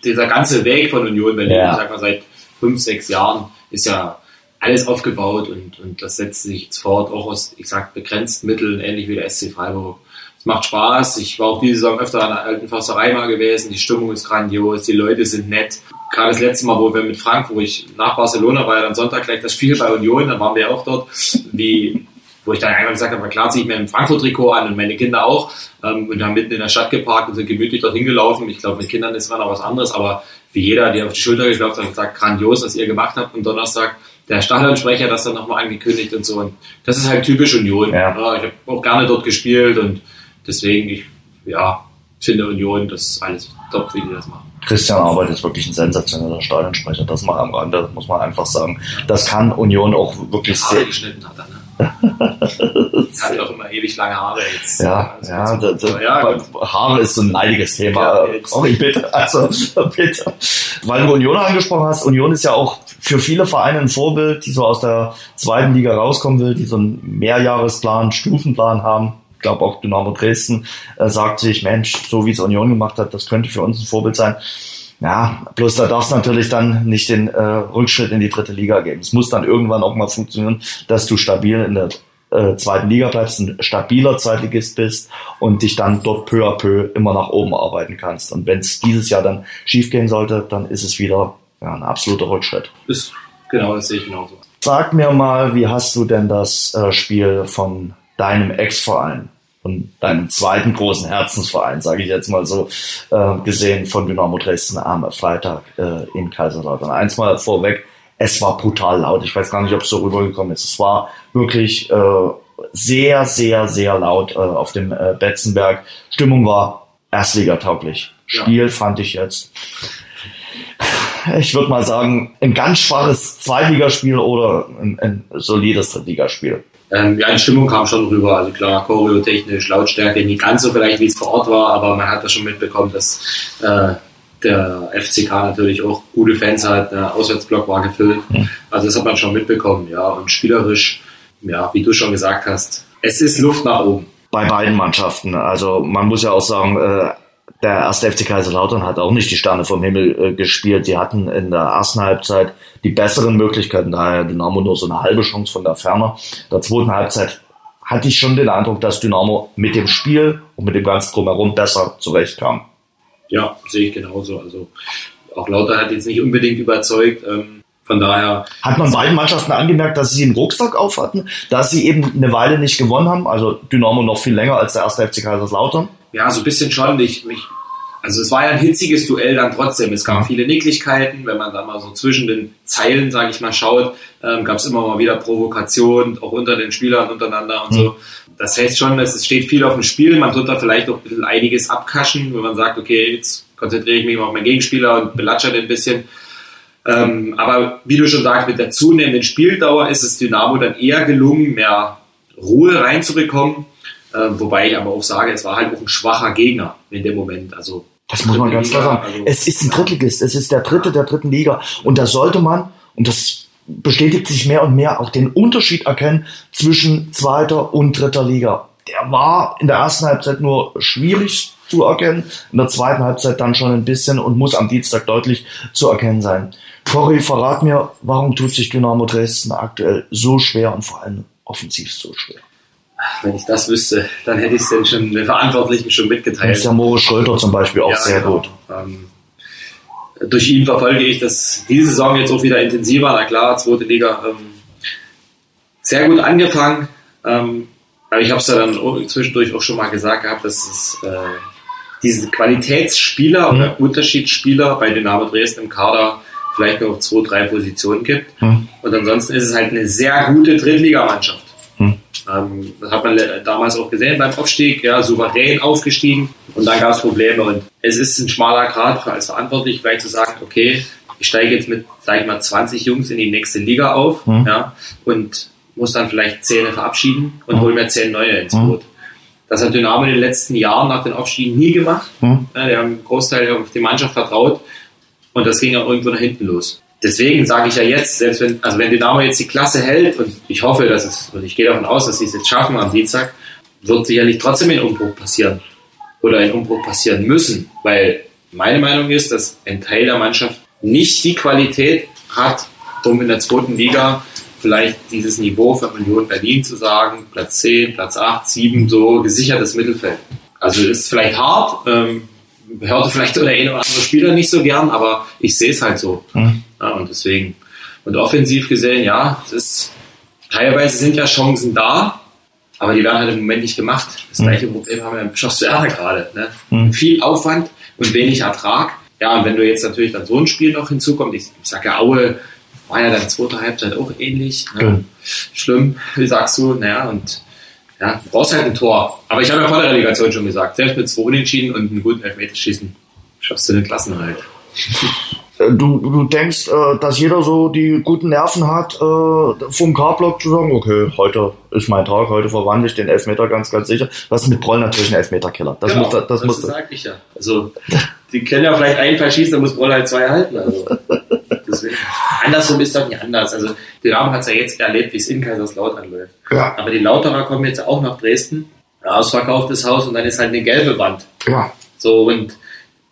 dieser ganze Weg von Union Berlin, ja. ich sag mal seit fünf, sechs Jahren, ist ja alles aufgebaut und, und das setzt sich jetzt fort, auch aus, ich sag, begrenzten Mitteln, ähnlich wie der SC Freiburg. Es macht Spaß. Ich war auch diese Saison öfter an der alten Försterei mal gewesen. Die Stimmung ist grandios, die Leute sind nett gerade das letzte Mal, wo wir mit Frank, wo ich nach Barcelona war, ja dann Sonntag gleich das Spiel bei Union, dann waren wir auch dort, wie, wo ich dann einmal gesagt habe, klar ziehe ich mir ein Frankfurt-Trikot an und meine Kinder auch ähm, und haben mitten in der Stadt geparkt und sind gemütlich dorthin gelaufen. Ich glaube, mit Kindern ist es noch was anderes, aber wie jeder, der auf die Schulter geklopft hat und sagt, grandios, was ihr gemacht habt am Donnerstag, der Stadionsprecher das dann nochmal angekündigt und so. Und das ist halt typisch Union. Ja. Ich habe auch gerne dort gespielt und deswegen, ich ja, finde Union, das ist alles top, wie die das machen. Christian Arbeit ist wirklich ein sensationeller Stadionsprecher. Das mal am Rande, muss man einfach sagen. Das kann Union auch wirklich sehr. geschnitten hat er hat auch [laughs] immer ewig lange Haare jetzt. Ja, ja, das, das, ja Haare ist so ein leidiges Thema. Ja, Sorry, bitte. Also, bitte. Weil du Union angesprochen hast, Union ist ja auch für viele Vereine ein Vorbild, die so aus der zweiten Liga rauskommen will, die so einen Mehrjahresplan, Stufenplan haben glaube auch Dynamo Dresden äh, sagt sich, Mensch, so wie es Union gemacht hat, das könnte für uns ein Vorbild sein. Ja, bloß da darf es natürlich dann nicht den äh, Rückschritt in die dritte Liga geben. Es muss dann irgendwann auch mal funktionieren, dass du stabil in der äh, zweiten Liga bleibst, ein stabiler Zweitligist bist und dich dann dort peu à peu immer nach oben arbeiten kannst. Und wenn es dieses Jahr dann schief gehen sollte, dann ist es wieder ja, ein absoluter Rückschritt. Ist, genau, das sehe ich genauso. Sag mir mal, wie hast du denn das äh, Spiel von deinem Ex-Verein von deinem zweiten großen Herzensverein, sage ich jetzt mal so, äh, gesehen von Dynamo Dresden am Freitag äh, in Kaiserslautern. Eins mal vorweg, es war brutal laut. Ich weiß gar nicht, ob es so rübergekommen ist. Es war wirklich äh, sehr, sehr, sehr laut äh, auf dem äh, Betzenberg. Stimmung war Erstligatauglich. Spiel ja. fand ich jetzt ich würde mal sagen, ein ganz schwaches Zweitligaspiel oder ein, ein solides Drittligaspiel. Ähm, ja, die Stimmung kam schon rüber. Also klar, choreotechnisch, Lautstärke, nicht ganz so vielleicht, wie es vor Ort war, aber man hat das schon mitbekommen, dass äh, der FCK natürlich auch gute Fans hat. Der Auswärtsblock war gefüllt. Also das hat man schon mitbekommen, ja. Und spielerisch, ja, wie du schon gesagt hast, es ist Luft nach oben. Bei beiden Mannschaften. Also man muss ja auch sagen, äh, der erste FC Kaiserslautern hat auch nicht die Sterne vom Himmel äh, gespielt. Die hatten in der ersten Halbzeit die besseren Möglichkeiten, daher Dynamo nur so eine halbe Chance von der Ferne. In der zweiten Halbzeit hatte ich schon den Eindruck, dass Dynamo mit dem Spiel und mit dem ganzen Drumherum besser zurechtkam. Ja, sehe ich genauso. Also auch Lauter hat jetzt nicht unbedingt überzeugt. Ähm, von daher. Hat man beiden Mannschaften angemerkt, dass sie einen Rucksack auf hatten, dass sie eben eine Weile nicht gewonnen haben? Also Dynamo noch viel länger als der erste FC Kaiserslautern? Ja, so ein bisschen schon. Ich, mich, also es war ja ein hitziges Duell dann trotzdem. Es gab viele Nicklichkeiten, wenn man da mal so zwischen den Zeilen, sage ich mal, schaut, ähm, gab es immer mal wieder Provokationen, auch unter den Spielern untereinander und mhm. so. Das heißt schon, es steht viel auf dem Spiel. Man tut da vielleicht auch ein bisschen einiges abkaschen, wenn man sagt, okay, jetzt konzentriere ich mich mal auf meinen Gegenspieler und belatsche den ein bisschen. Ähm, aber wie du schon sagst, mit der zunehmenden Spieldauer ist es Dynamo dann eher gelungen, mehr Ruhe reinzubekommen. Ähm, wobei ich aber auch sage, es war halt auch ein schwacher Gegner in dem Moment. Also Das muss man ganz klar sagen. Also, es ist ein Drittligist, es ist der dritte der dritten Liga. Und da sollte man, und das bestätigt sich mehr und mehr, auch den Unterschied erkennen zwischen zweiter und dritter Liga. Der war in der ersten Halbzeit nur schwierig zu erkennen, in der zweiten Halbzeit dann schon ein bisschen und muss am Dienstag deutlich zu erkennen sein. Cory, verrat mir, warum tut sich Dynamo Dresden aktuell so schwer und vor allem offensiv so schwer? Wenn ich das wüsste, dann hätte ich es denn schon den Verantwortlichen schon mitgeteilt. Das ist ja Moritz Schröter zum Beispiel auch ja, sehr genau. gut. Ähm, durch ihn verfolge ich das diese Saison jetzt auch wieder intensiver. Na klar, zweite Liga ähm, sehr gut angefangen. Ähm, aber ich habe es ja dann zwischendurch auch schon mal gesagt gehabt, dass es äh, diese Qualitätsspieler mhm. oder Unterschiedsspieler bei Dynamo Dresden im Kader vielleicht nur auf zwei, drei Positionen gibt. Mhm. Und ansonsten ist es halt eine sehr gute Drittligamannschaft. Mhm. Ähm, das hat man damals auch gesehen beim Aufstieg, ja, souverän aufgestiegen und dann gab es Probleme. Und es ist ein schmaler Grad als verantwortlich, vielleicht zu sagen, okay, ich steige jetzt mit, sag ich mal, 20 Jungs in die nächste Liga auf mhm. ja, und muss dann vielleicht Zähne verabschieden und mhm. hole mir zehn neue ins mhm. Boot. Das hat Dynamo in den letzten Jahren nach den Aufstiegen nie gemacht. Mhm. Ja, die haben einen Großteil auf die Mannschaft vertraut und das ging ja irgendwo nach hinten los. Deswegen sage ich ja jetzt, selbst wenn, also wenn Dynamo jetzt die Klasse hält und ich hoffe, dass es, und ich gehe davon aus, dass sie es jetzt schaffen am Dienstag, wird sicherlich trotzdem ein Umbruch passieren. Oder ein Umbruch passieren müssen, weil meine Meinung ist, dass ein Teil der Mannschaft nicht die Qualität hat, um in der zweiten Liga vielleicht dieses Niveau für Union Berlin zu sagen, Platz 10, Platz 8, 7, so gesichertes Mittelfeld. Also ist vielleicht hart, ähm, hörte vielleicht der eine oder andere Spieler nicht so gern, aber ich sehe es halt so. Mhm. Ja, und deswegen, und offensiv gesehen, ja, es ist, teilweise sind ja Chancen da, aber die werden halt im Moment nicht gemacht. Das mhm. gleiche Problem haben wir im Bischofswerder gerade. Ne? Mhm. Viel Aufwand und wenig Ertrag. Ja, und wenn du jetzt natürlich dann so ein Spiel noch hinzukommt, ich, ich sage ja, Aue war ja dann zweite Halbzeit auch ähnlich. Ne? Schlimm, [laughs] wie sagst du, naja, und ja, du brauchst halt ein Tor. Aber ich habe ja vor der Relegation schon gesagt, selbst mit zwei Unentschieden und einem guten Elfmeterschießen schaffst du den Klassenhalt. [laughs] Du, du denkst, äh, dass jeder so die guten Nerven hat, äh, vom K-Block zu sagen, okay, heute ist mein Tag, heute verwandle ich den Elfmeter ganz, ganz sicher. Was mit Broll natürlich ein Elfmeterkiller. Das genau, muss, das, das muss. Das sag ich ja. Also, die können ja vielleicht einen verschießen, dann muss Broll halt zwei halten. Also, [laughs] deswegen. Andersrum ist doch nicht anders. Also, die Dynamo hat es ja jetzt erlebt, wie es in Kaiserslautern läuft. Ja. Aber die Lauterer kommen jetzt auch nach Dresden, ausverkauftes Haus und dann ist halt eine gelbe Wand. Ja. So, und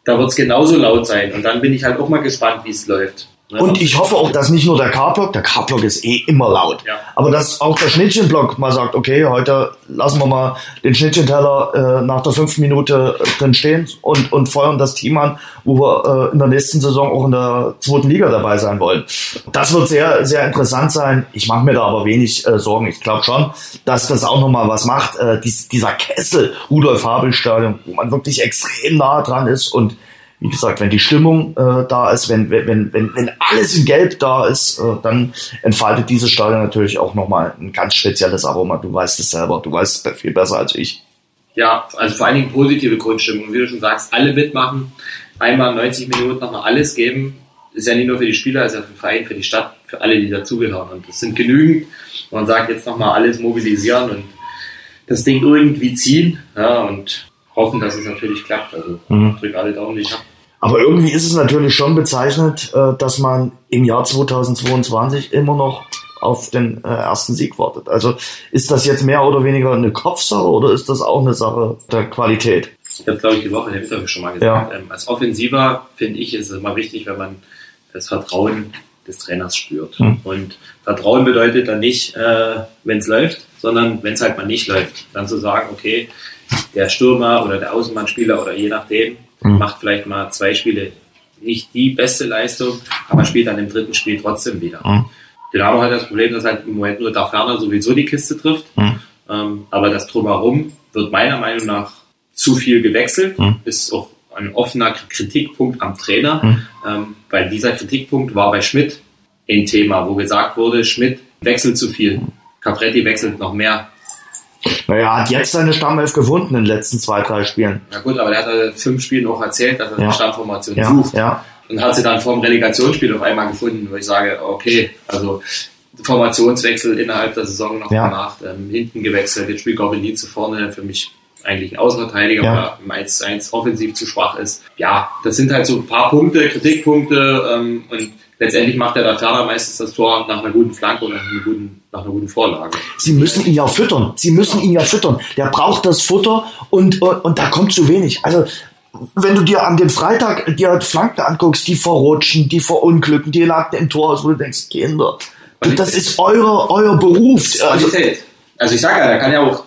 da wird es genauso laut sein. Und dann bin ich halt auch mal gespannt, wie es läuft. Und ich hoffe auch, dass nicht nur der K-Block, der K-Block ist eh immer laut, ja. aber dass auch der Schnittchenblock mal sagt, okay, heute lassen wir mal den Schnittchenteller äh, nach der fünften Minute äh, drin stehen und, und feuern das Team an, wo wir äh, in der nächsten Saison auch in der zweiten Liga dabei sein wollen. Das wird sehr, sehr interessant sein. Ich mache mir da aber wenig äh, Sorgen. Ich glaube schon, dass das auch nochmal was macht. Äh, dies, dieser Kessel, Rudolf Habel Stadion, wo man wirklich extrem nah dran ist und wie gesagt, wenn die Stimmung äh, da ist, wenn, wenn, wenn, wenn alles in Gelb da ist, äh, dann entfaltet dieses Stadion natürlich auch nochmal ein ganz spezielles Aroma. Du weißt es selber, du weißt es viel besser als ich. Ja, also vor allen Dingen positive Grundstimmung. Wie du schon sagst, alle mitmachen, einmal 90 Minuten nochmal alles geben. Ist ja nicht nur für die Spieler, ist ja für den Verein, für die Stadt, für alle, die dazugehören. Und das sind genügend. Man sagt jetzt nochmal alles mobilisieren und das Ding irgendwie ziehen ja, und hoffen, dass es natürlich klappt. Also mhm. drücke alle Daumen, die ich habe. Aber irgendwie ist es natürlich schon bezeichnet, äh, dass man im Jahr 2022 immer noch auf den äh, ersten Sieg wartet. Also ist das jetzt mehr oder weniger eine Kopfsache oder ist das auch eine Sache der Qualität? Ich habe, glaube ich, die Woche in der Interview schon mal gesagt. Ja. Ähm, als Offensiver finde ich, ist es immer wichtig, wenn man das Vertrauen des Trainers spürt. Hm. Und Vertrauen bedeutet dann nicht, äh, wenn es läuft, sondern wenn es halt mal nicht läuft. Dann zu sagen, okay, der Stürmer oder der Außenbahnspieler oder je nachdem mhm. macht vielleicht mal zwei Spiele nicht die beste Leistung, aber spielt dann im dritten Spiel trotzdem wieder. Mhm. Dynamo hat das Problem, dass halt im Moment nur da Ferner sowieso die Kiste trifft. Mhm. Ähm, aber das Drumherum wird meiner Meinung nach zu viel gewechselt. Mhm. Ist auch ein offener Kritikpunkt am Trainer, mhm. ähm, weil dieser Kritikpunkt war bei Schmidt ein Thema, wo gesagt wurde, Schmidt wechselt zu viel. Mhm. Capretti wechselt noch mehr. Naja, hat jetzt seine Stammelf gefunden in den letzten zwei, drei Spielen. Na gut, aber er hat in fünf Spielen auch erzählt, dass er ja. eine Stammformation ja. sucht. Ja. Und hat sie dann vor dem Relegationsspiel auf einmal gefunden, wo ich sage, okay, also Formationswechsel innerhalb der Saison noch ja. gemacht, ähm, hinten gewechselt, jetzt spielt Gorbelin zu vorne, für mich eigentlich ein Außenverteidiger Ja. oder im 1 zu 1 offensiv zu schwach ist. Ja, das sind halt so ein paar Punkte, Kritikpunkte ähm, und letztendlich macht der da Ferner meistens das Tor nach einer guten Flanke oder nach einer guten, nach einer guten Vorlage. Sie müssen ihn ja füttern. Sie müssen ihn ja füttern. Der braucht das Futter und, und, und da kommt zu wenig. Also, wenn du dir an dem Freitag dir Flanken anguckst, die verrutschen, die verunglücken, die lagten im Tor aus, wo du denkst, Kinder, das ist eure, euer Beruf. Also, Qualität. Also ich sage ja, da kann ja auch,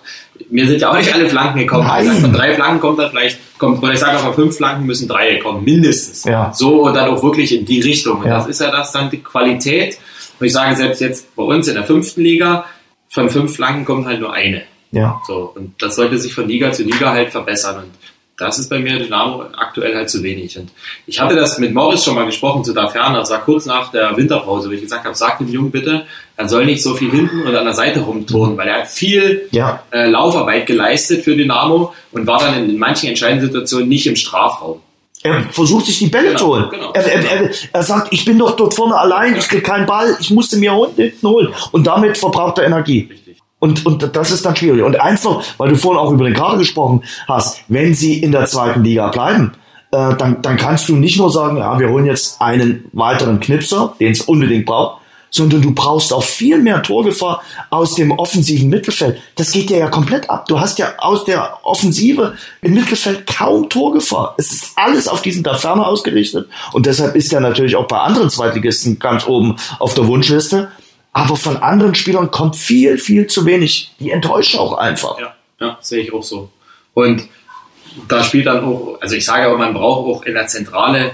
mir sind ja auch nicht alle Flanken gekommen. Nein. Von drei Flanken kommt dann vielleicht, kommt, oder ich sage auch von fünf Flanken müssen drei kommen, mindestens. Ja. So und dann auch wirklich in die Richtung. Und Ja. das ist ja das dann die Qualität. Und ich sage selbst jetzt bei uns in der fünften Liga, von fünf Flanken kommt halt nur eine. ja. So, und das sollte sich von Liga zu Liga halt verbessern. Und das ist bei mir Dynamo aktuell halt zu wenig. Und ich hatte das mit Morris schon mal gesprochen zu da Ferner. Das war kurz nach der Winterpause, wo ich gesagt habe, sag dem Jungen bitte, er soll nicht so viel hinten und an der Seite rumturnen, weil er hat viel Ja. äh, Laufarbeit geleistet für Dynamo und war dann in manchen entscheidenden Situationen nicht im Strafraum. Er versucht sich die Bälle Genau, zu holen. genau. Er, er, er, er sagt, ich bin doch dort vorne allein, ich krieg keinen Ball, ich musste mir hinten holen. Und damit verbraucht er Energie. Und, und das ist dann schwierig. Und eins noch, weil du vorhin auch über den Kader gesprochen hast, wenn sie in der zweiten Liga bleiben, äh, dann, dann kannst du nicht nur sagen, ja, wir holen jetzt einen weiteren Knipser, den es unbedingt braucht, sondern du brauchst auch viel mehr Torgefahr aus dem offensiven Mittelfeld. Das geht dir ja komplett ab. Du hast ja aus der Offensive im Mittelfeld kaum Torgefahr. Es ist alles auf diesen da Ferne ausgerichtet. Und deshalb ist er natürlich auch bei anderen Zweitligisten ganz oben auf der Wunschliste. Aber von anderen Spielern kommt viel, viel zu wenig. Die enttäuschen auch einfach. Ja, ja, sehe ich auch so. Und da spielt dann auch, also ich sage auch, man braucht auch in der Zentrale,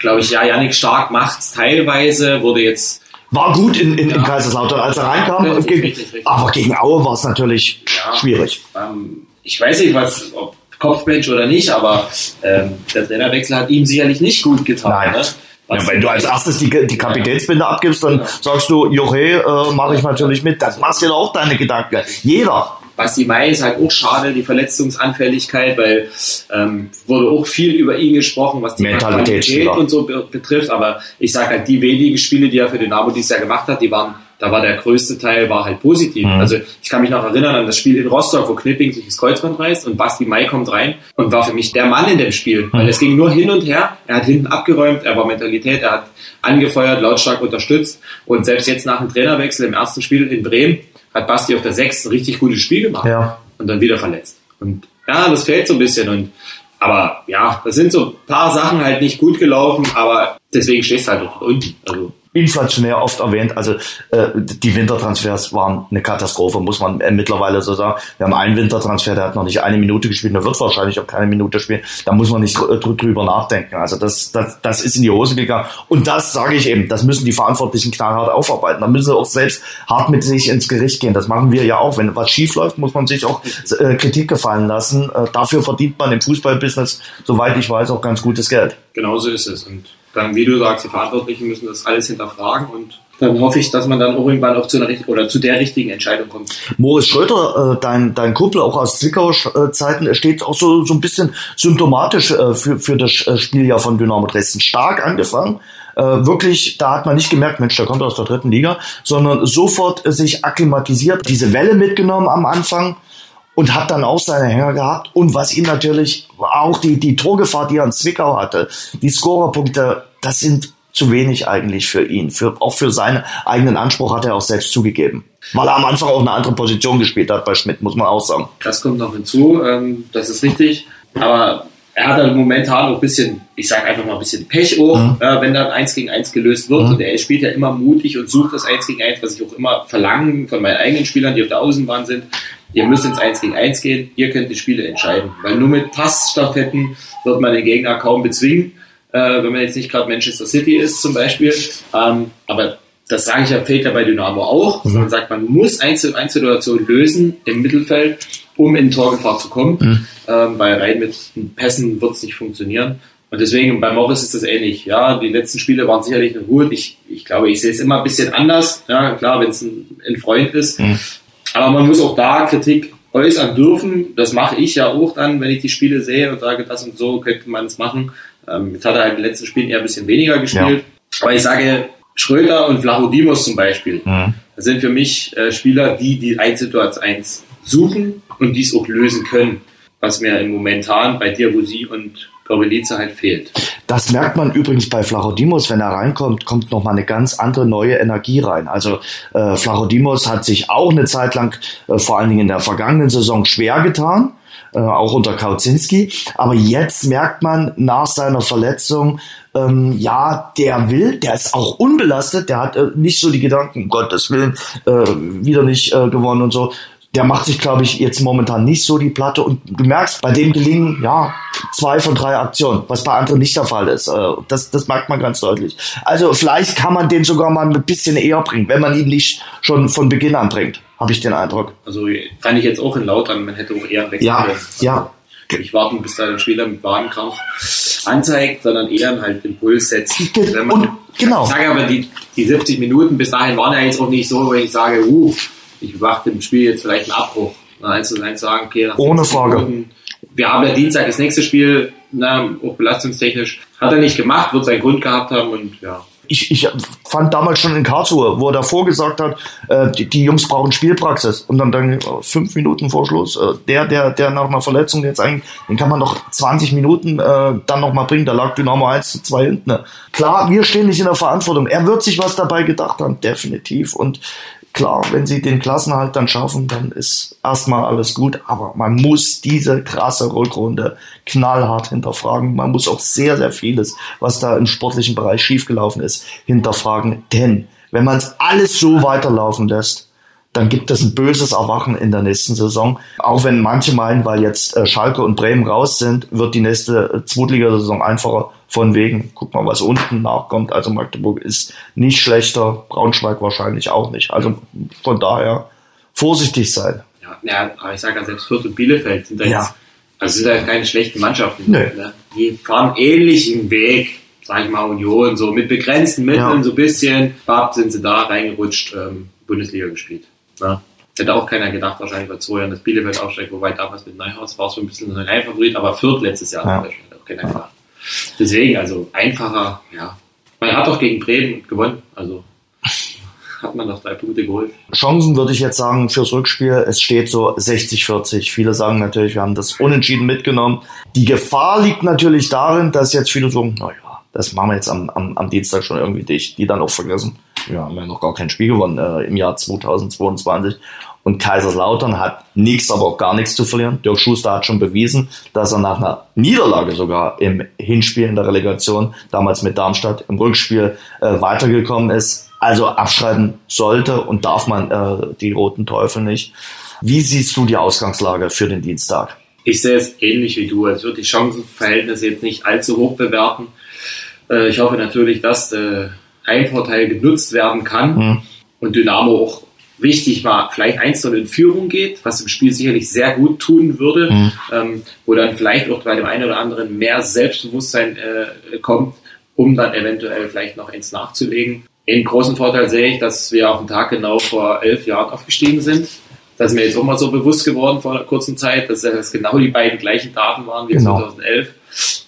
glaube ich, ja, Yannick Stark macht's teilweise, wurde jetzt War gut in, in, in Ja. Kaiserslautern, als er reinkam. Richtig, gegen, richtig. Aber gegen Aue war es natürlich Ja. schwierig. Ähm, ich weiß nicht, was, ob Kopfmensch oder nicht, aber ähm, der Trainerwechsel hat ihm sicherlich nicht gut getan. Nein. Ne? Ja, wenn du als erstes die, die Kapitänsbinde abgibst, dann sagst du, Joche, äh, mache ich natürlich mit. Das machst dir doch auch deine Gedanken. Jeder. Basti Mai ist halt auch schade, die Verletzungsanfälligkeit, weil ähm, wurde auch viel über ihn gesprochen, was die. Qualität und so be betrifft. Aber ich sage halt, die wenigen Spiele, die er für Dynamo dieses Jahr gemacht hat, die waren, da war der größte Teil war halt positiv. Mhm. Also ich kann mich noch erinnern an das Spiel in Rostock, wo Knipping sich das Kreuzband reißt und Basti Mai kommt rein und war für mich der Mann in dem Spiel, weil es ging nur hin und her. Er hat hinten abgeräumt, er war Mentalität, er hat angefeuert, lautstark unterstützt und selbst jetzt nach dem Trainerwechsel im ersten Spiel in Bremen hat Basti auf der 6 ein richtig gutes Spiel gemacht Ja. und dann wieder verletzt. Und ja, das fehlt so ein bisschen. Und aber ja, da sind so ein paar Sachen halt nicht gut gelaufen, aber deswegen stehst du halt auch unten. Also inflationär oft erwähnt. Also äh, die Wintertransfers waren eine Katastrophe, muss man äh, mittlerweile so sagen. Wir haben einen Wintertransfer, der hat noch nicht eine Minute gespielt, der wird wahrscheinlich auch keine Minute spielen. Da muss man nicht dr dr- drüber nachdenken. Also das, das, das ist in die Hose gegangen. Und das sage ich eben, das müssen die Verantwortlichen knallhart aufarbeiten. Da müssen sie auch selbst hart mit sich ins Gericht gehen. Das machen wir ja auch. Wenn was schief läuft, muss man sich auch äh, Kritik gefallen lassen. Äh, dafür verdient man im Fußballbusiness, soweit ich weiß, auch ganz gutes Geld. genauso ist es. Und dann, wie du sagst, die Verantwortlichen müssen das alles hinterfragen und dann hoffe ich, dass man dann auch irgendwann auch zu einer oder zu der richtigen Entscheidung kommt. Moritz Schröter, äh, dein, dein Kumpel auch aus Zwickau-Zeiten, steht auch so, so ein bisschen symptomatisch äh, für, für das äh, Spieljahr von Dynamo Dresden. Stark angefangen. Äh, wirklich, da hat man nicht gemerkt, Mensch, der kommt aus der dritten Liga, sondern sofort äh, sich akklimatisiert, diese Welle mitgenommen am Anfang und hat dann auch seine Hänger gehabt. Und was ihm natürlich auch die, die Torgefahr, die er in Zwickau hatte, die Scorerpunkte, das sind zu wenig eigentlich für ihn. Für, auch für seinen eigenen Anspruch hat er auch selbst zugegeben. Weil er am Anfang auch eine andere Position gespielt hat bei Schmidt, muss man auch sagen. Das kommt noch hinzu, ähm, das ist richtig. Aber er hat halt momentan auch ein bisschen, ich sage einfach mal ein bisschen Pech auch, Mhm. äh, wenn dann eins gegen eins gelöst wird. Mhm. Und er spielt ja immer mutig und sucht das eins gegen eins, was ich auch immer verlange von meinen eigenen Spielern, die auf der Außenbahn sind. Ihr müsst ins eins gegen eins gehen, ihr könnt die Spiele entscheiden. Weil nur mit Passstaffetten wird man den Gegner kaum bezwingen, äh, wenn man jetzt nicht gerade Manchester City ist zum Beispiel. Ähm, aber das sage ich ja, fehlt ja bei Dynamo auch. Man sagt, man muss Einzel Einzelsituationen lösen im Mittelfeld, um in Torgefahr zu kommen, ähm, weil rein mit Pässen wird es nicht funktionieren. Und deswegen bei Morris ist das ähnlich. Ja, die letzten Spiele waren sicherlich noch gut. Ich, ich glaube, ich sehe es immer ein bisschen anders. Ja, klar, wenn es ein, ein Freund ist. Aber man muss auch da Kritik äußern dürfen. Das mache ich ja auch dann, wenn ich die Spiele sehe und sage, das und so könnte man es machen. Ähm, jetzt hat er halt in den letzten Spielen eher ein bisschen weniger gespielt. Aber ich sage, Schröter und Vlachodimos zum Beispiel, das sind für mich äh, Spieler, die die 1 zu 1 suchen und dies auch lösen können. was mir im Momentan bei Diabusi und Halt fehlt. Das merkt man übrigens bei Flachodimos, wenn er reinkommt, kommt nochmal eine ganz andere neue Energie rein. Also äh, Flachodimos hat sich auch eine Zeit lang, äh, vor allen Dingen in der vergangenen Saison, schwer getan. Äh, auch unter Kauzinski. Aber jetzt merkt man nach seiner Verletzung, ähm, ja, der will, der ist auch unbelastet, der hat äh, nicht so die Gedanken, um Gottes Willen, äh, wieder nicht äh, gewonnen und so der macht sich, glaube ich, jetzt momentan nicht so die Platte. Und du merkst, bei dem gelingen, ja, zwei von drei Aktionen, was bei anderen nicht der Fall ist. Äh, das, das merkt man ganz deutlich. Also vielleicht kann man den sogar mal ein bisschen eher bringen, wenn man ihn nicht schon von Beginn an bringt, habe ich den Eindruck. Also kann ich jetzt auch in Lautern, man hätte auch eher wechseln Ja, ja. Nicht warten, bis da der Spieler mit Wadenkrampf anzeigt, sondern eher halt den Puls setzt. Wenn man, Und, genau. Ich sage aber, die, die 70 Minuten bis dahin waren ja jetzt auch nicht so, wenn ich sage, uh, ich bewachte im Spiel jetzt vielleicht einen Abbruch. Eins zu eins sagen, okay, Ohne 60 Frage. Minuten, wir haben ja Dienstag das nächste Spiel, na, auch belastungstechnisch. Hat er nicht gemacht, wird seinen Grund gehabt haben und ja. Ich, ich fand damals schon in Karlsruhe, wo er davor gesagt hat, äh, die, die Jungs brauchen Spielpraxis. Und dann, dann äh, fünf Minuten vor Schluss, äh, der, der, der nach einer Verletzung jetzt eigentlich, den kann man noch 20 Minuten äh, dann noch mal bringen. Da lag Dynamo 1 zu 2 hinten. ne? Klar, wir stehen nicht in der Verantwortung. Er wird sich was dabei gedacht haben, definitiv. Und klar, wenn sie den Klassenhalt dann schaffen, dann ist erstmal alles gut. Aber man muss diese krasse Rückrunde knallhart hinterfragen. Man muss auch sehr, sehr vieles, was da im sportlichen Bereich schiefgelaufen ist, hinterfragen. Denn wenn man es alles so weiterlaufen lässt, dann gibt es ein böses Erwachen in der nächsten Saison. Auch wenn manche meinen, weil jetzt äh, Schalke und Bremen raus sind, wird die nächste äh, Zweitligasaison einfacher. Von wegen, guck mal, was unten nachkommt. Also Magdeburg ist nicht schlechter, Braunschweig wahrscheinlich auch nicht. Also von daher vorsichtig sein. Ja, ja aber ich sage ja, selbst Fürth und Bielefeld sind da Ja. jetzt, also sind da keine schlechten Mannschaften. Nö. Ne? Die fahren ähnlichen Weg, sag ich mal, Union, so mit begrenzten Mitteln, Ja. so ein bisschen. Bab sind sie da reingerutscht, ähm, Bundesliga gespielt. Ne? Hätte auch keiner gedacht, wahrscheinlich vor zwei Jahren, dass Bielefeld aufsteigt, wobei damals mit Neuhaus war es so ein bisschen ein Favorit, aber Fürth letztes Jahr Ja. hätte auch keiner gedacht. Deswegen, also einfacher, ja. Man hat doch gegen Bremen gewonnen, also [laughs] hat man doch drei Punkte geholt. Chancen würde ich jetzt sagen fürs Rückspiel, es steht so 60-40. Viele sagen natürlich, wir haben das unentschieden mitgenommen. Die Gefahr liegt natürlich darin, dass jetzt viele sagen, naja, das machen wir jetzt am, am, am Dienstag schon irgendwie dicht, die dann auch vergessen. Wir haben ja noch gar kein Spiel gewonnen äh, im Jahr 2022. Und Kaiserslautern hat nichts, aber auch gar nichts zu verlieren. Dirk Schuster hat schon bewiesen, dass er nach einer Niederlage sogar im Hinspiel in der Relegation, damals mit Darmstadt, im Rückspiel äh, weitergekommen ist. Also abschreiben sollte und darf man äh, die Roten Teufel nicht. Wie siehst du die Ausgangslage für den Dienstag? Ich sehe es ähnlich wie du. Also ich würde die Chancenverhältnisse jetzt nicht allzu hoch bewerten. Äh, Ich hoffe natürlich, dass der Heimvorteil genutzt werden kann Mhm. und Dynamo auch wichtig war, vielleicht 1 in Führung geht, was im Spiel sicherlich sehr gut tun würde, Mhm. ähm, wo dann vielleicht auch bei dem einen oder anderen mehr Selbstbewusstsein äh, kommt, um dann eventuell vielleicht noch eins nachzulegen. Den großen Vorteil sehe ich, dass wir auf den Tag genau vor elf Jahren aufgestiegen sind. Das ist mir jetzt auch mal so bewusst geworden vor einer kurzen Zeit, dass das genau die beiden gleichen Daten waren wie Genau. 2011.